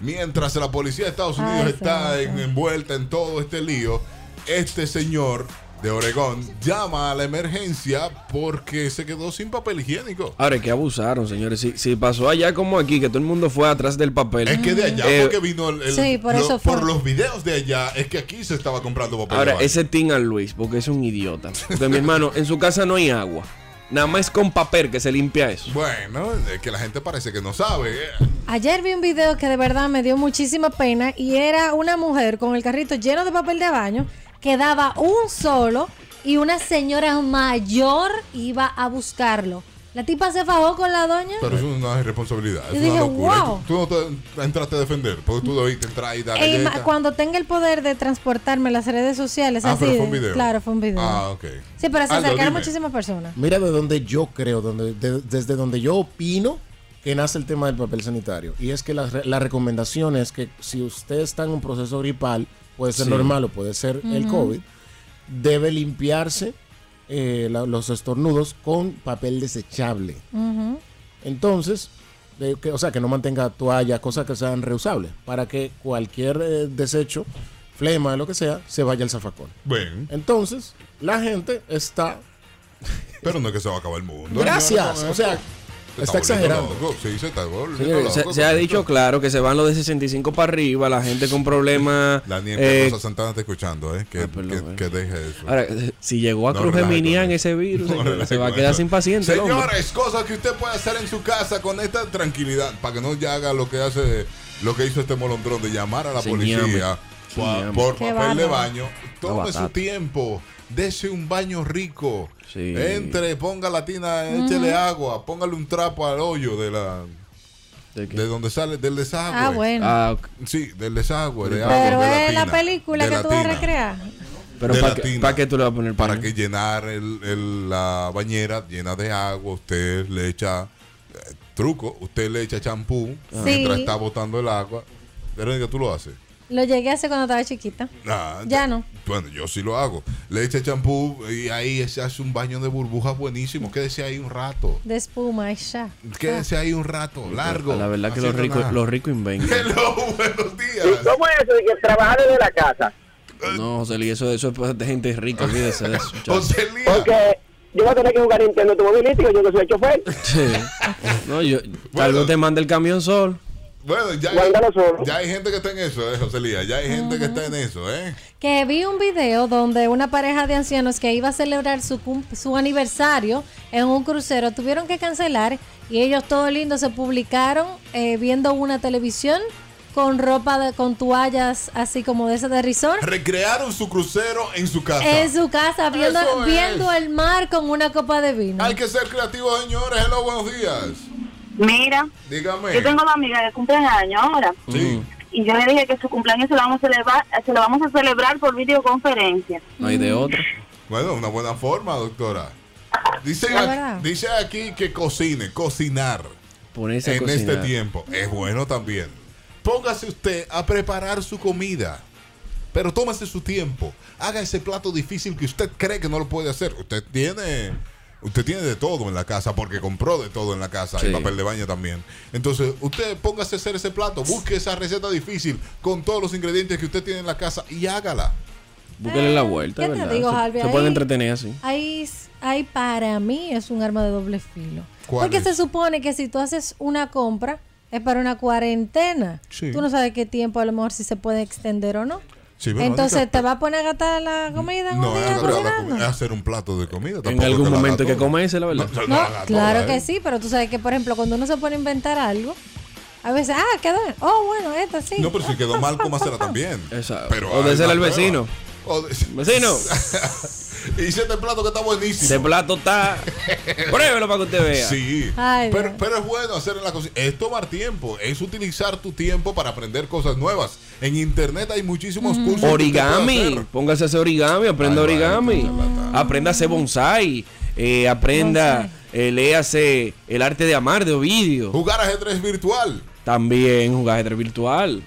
Mientras la policía de Estados Ay, Unidos está en- envuelta en todo este lío, este señor de Oregón llama a la emergencia porque se quedó sin papel higiénico. Ahora, es que abusaron, señores. Si, si pasó allá como aquí, que todo el mundo fue atrás del papel. Es que de allá Eh, porque vino el, el- Sí, por lo- eso fue. por los videos de allá es que aquí se estaba comprando papel. Ahora, ese Tim al Luis, porque es un idiota. Porque mi hermano, en su casa no hay agua. Nada más con papel que se limpia eso. Bueno, es que la gente parece que no sabe. eh. Ayer vi un video que de verdad me dio muchísima pena y era una mujer con el carrito lleno de papel de baño que daba un solo y una señora mayor iba a buscarlo. La tipa se fajó con la doña. Pero eso es una irresponsabilidad. Yo Es dije, una locura. wow. Tú, tú no te entraste a defender, porque tú debiste entrar y dar cuando tenga el poder de transportarme las redes sociales, Ah, así. pero fue un de- video. Claro, fue un video. Ah, ok. Sí, pero se Aldo, acercaron dime. muchísimas personas. Mira de donde yo creo, donde, de- desde donde yo opino que nace el tema del papel sanitario. Y es que la, re- la recomendación es que si usted está en un proceso gripal, puede ser Sí. normal o puede ser el. COVID, debe limpiarse eh, la- los estornudos con papel desechable. Entonces, de que- o sea, que no mantenga toalla, cosas que sean reusables, para que cualquier eh, desecho, flema, lo que sea, se vaya al zafacón. Bueno. Entonces, la gente está... Pero no es que se va a acabar el mundo. Gracias. O sea, Se está exagerando. loco. Sí, se está volviendo Señores, se, loco. se ha dicho claro que se van los de 65 para arriba, la gente con problemas. [laughs] Daniel eh, Rosa Santana está escuchando, ¿eh? Que, que, que deje eso. ahora, eh, si llegó a No Cruz con ese virus, No se va a quedar sin paciente. Señores, cosas que usted puede hacer en su casa con esta tranquilidad para que no ya haga lo que hace, lo que hizo este molondrón de llamar a la policía por Qué papel de baño. Tome su tiempo, dese un baño rico. Sí. Entre, ponga la tina, échele agua, póngale un trapo al hoyo de la ¿De, donde sale del desagüe. Ah, bueno. Ah, Sí, del desagüe, de agua. Pero de es la tina, película que la tú vas a recrear. Pero ¿para qué, para qué tú le vas a poner Para que llenar el, el- la bañera llena de agua, usted le echa eh, truco, usted le echa champú mientras está botando el agua. Verónica, tú lo haces. Lo llegué a hacer cuando estaba chiquita. Ah, Ya no. Bueno, yo sí lo hago. Le echa champú y ahí se hace un baño de burbujas buenísimo. Quédese ahí un rato. De espuma y ya. Quédese ahí un rato, largo. La verdad que los ricos, los ricos inventan. [laughs] Hello, buenos días. ¿Cómo es eso de que trabajar desde la casa? No, José Luis, eso, eso es de gente rica, olvídese de eso. [laughs] José Porque yo voy a tener que jugar Nintendo automovilístico, yo que soy chofer. Sí. [laughs] No, yo, tal vez te mande el camión sol. Bueno, ya hay, ya hay gente que está en eso, eh, José Lía. Ya hay gente que está en eso, ¿eh? Que vi un video donde una pareja de ancianos que iba a celebrar su, su aniversario en un crucero tuvieron que cancelar y ellos todo lindo se publicaron eh, viendo una televisión con ropa, de, con toallas así como de ese de resort. Recrearon su crucero en su casa. En su casa, viendo, viendo el mar con una copa de vino. Hay que ser creativos, señores. Hello, buenos días. Mira, Dígame. yo tengo una amiga que cumple años ahora Sí. y yo le dije que su cumpleaños se lo vamos a celebrar, se lo vamos a celebrar por videoconferencia. No hay de otra. Bueno, una buena forma, doctora. Dice, aquí que cocine, cocinar Ponerse a en este cocinar. tiempo es bueno también. Póngase usted a preparar su comida. Pero tómese su tiempo. Haga ese plato difícil que usted cree que no lo puede hacer. Usted tiene usted tiene de todo en la casa porque compró de todo en la casa Sí. y papel de baño también. Entonces, usted póngase a hacer ese plato, busque esa receta difícil con todos los ingredientes que usted tiene en la casa y hágala. Búsquele la vuelta, ¿qué te digo, se, Harvey? se Ahí- pueden entretener así. Ahí, ahí para mí es un arma de doble filo. ¿Cuál Porque es? se supone que si tú haces una compra es para una cuarentena. Sí. Tú no sabes qué tiempo a lo mejor si se puede extender o no. Sí, Entonces, ¿te va a poner a gastar la comida en no un es, día hacer la cocinando? comida, es hacer un plato de comida. En algún momento hay que comerse, la verdad. No, no No, la haga claro toda, que ¿eh? sí, pero tú sabes que, por ejemplo, cuando uno se pone a inventar algo, a veces, ah, quedó. Oh, bueno, esta sí. No, pero si quedó mal, cómasela también. Exacto. Pero o désela al prueba. Vecino. O de- Vecino, Hice este plato que está buenísimo. ese plato está. [laughs] Pruébelo para que usted vea. Sí, Ay, pero, es bueno hacer en la cocina. Es tomar tiempo, es utilizar tu tiempo para aprender cosas nuevas. En internet hay muchísimos cursos. usted puede Origami, póngase a hacer origami, aprenda Ay, origami, aprenda a hacer bonsai, eh, aprenda, eh, léase el arte de amar de Ovidio, Jugar ajedrez virtual. también jugar ajedrez virtual.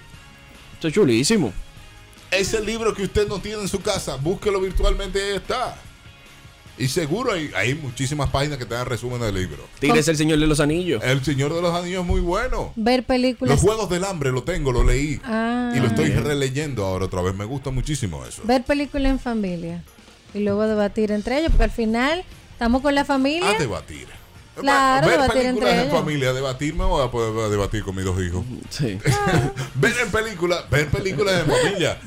Esto es chulísimo. Ese libro que usted no tiene en su casa, búsquelo virtualmente, ahí está. Y seguro hay, hay muchísimas páginas que te dan resumen del libro. Tírese el Señor de los Anillos. El Señor de los Anillos es muy bueno. Ver Los películas. Juegos del Hambre lo tengo, lo leí. Ah. Y lo estoy releyendo ahora otra vez. Me gusta muchísimo eso. Ver películas en familia. Y luego debatir entre ellos, porque al final estamos con la familia. A debatir. Claro, ver debatir películas entre en ellos. familia, debatirme o a poder debatir con mis dos hijos. Sí. [laughs] ver en películas, ver películas en familia.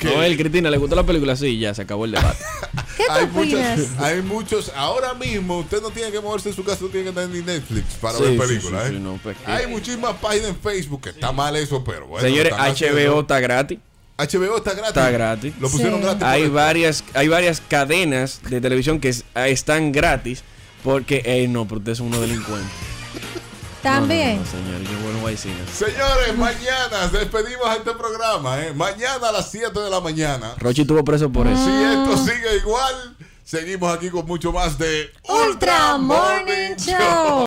Que [laughs] No, el Cristina le gustó la película, sí, ya se acabó el debate. [laughs] ¿Qué hay opinas? muchos, hay muchos. Ahora mismo usted no tiene que moverse en su casa, no tiene que tener ni Netflix para Sí, ver películas. sí, ¿eh? sí, no, pues, hay muchísimas páginas en Facebook que está mal eso, pero bueno. Señores, HBO haciendo. está gratis. HBO está gratis. Está gratis. Lo pusieron Sí. gratis. Hay varias, hay varias cadenas de televisión que es- están gratis porque, eh, no, pero ustedes son unos delincuentes. [laughs] También. No, no, no, señor, yo. Señores, mañana despedimos a este programa. ¿eh? Mañana a las 7 de la mañana. Rochi estuvo preso por eso. Si esto sigue igual, seguimos aquí con mucho más de Ultra Morning Show.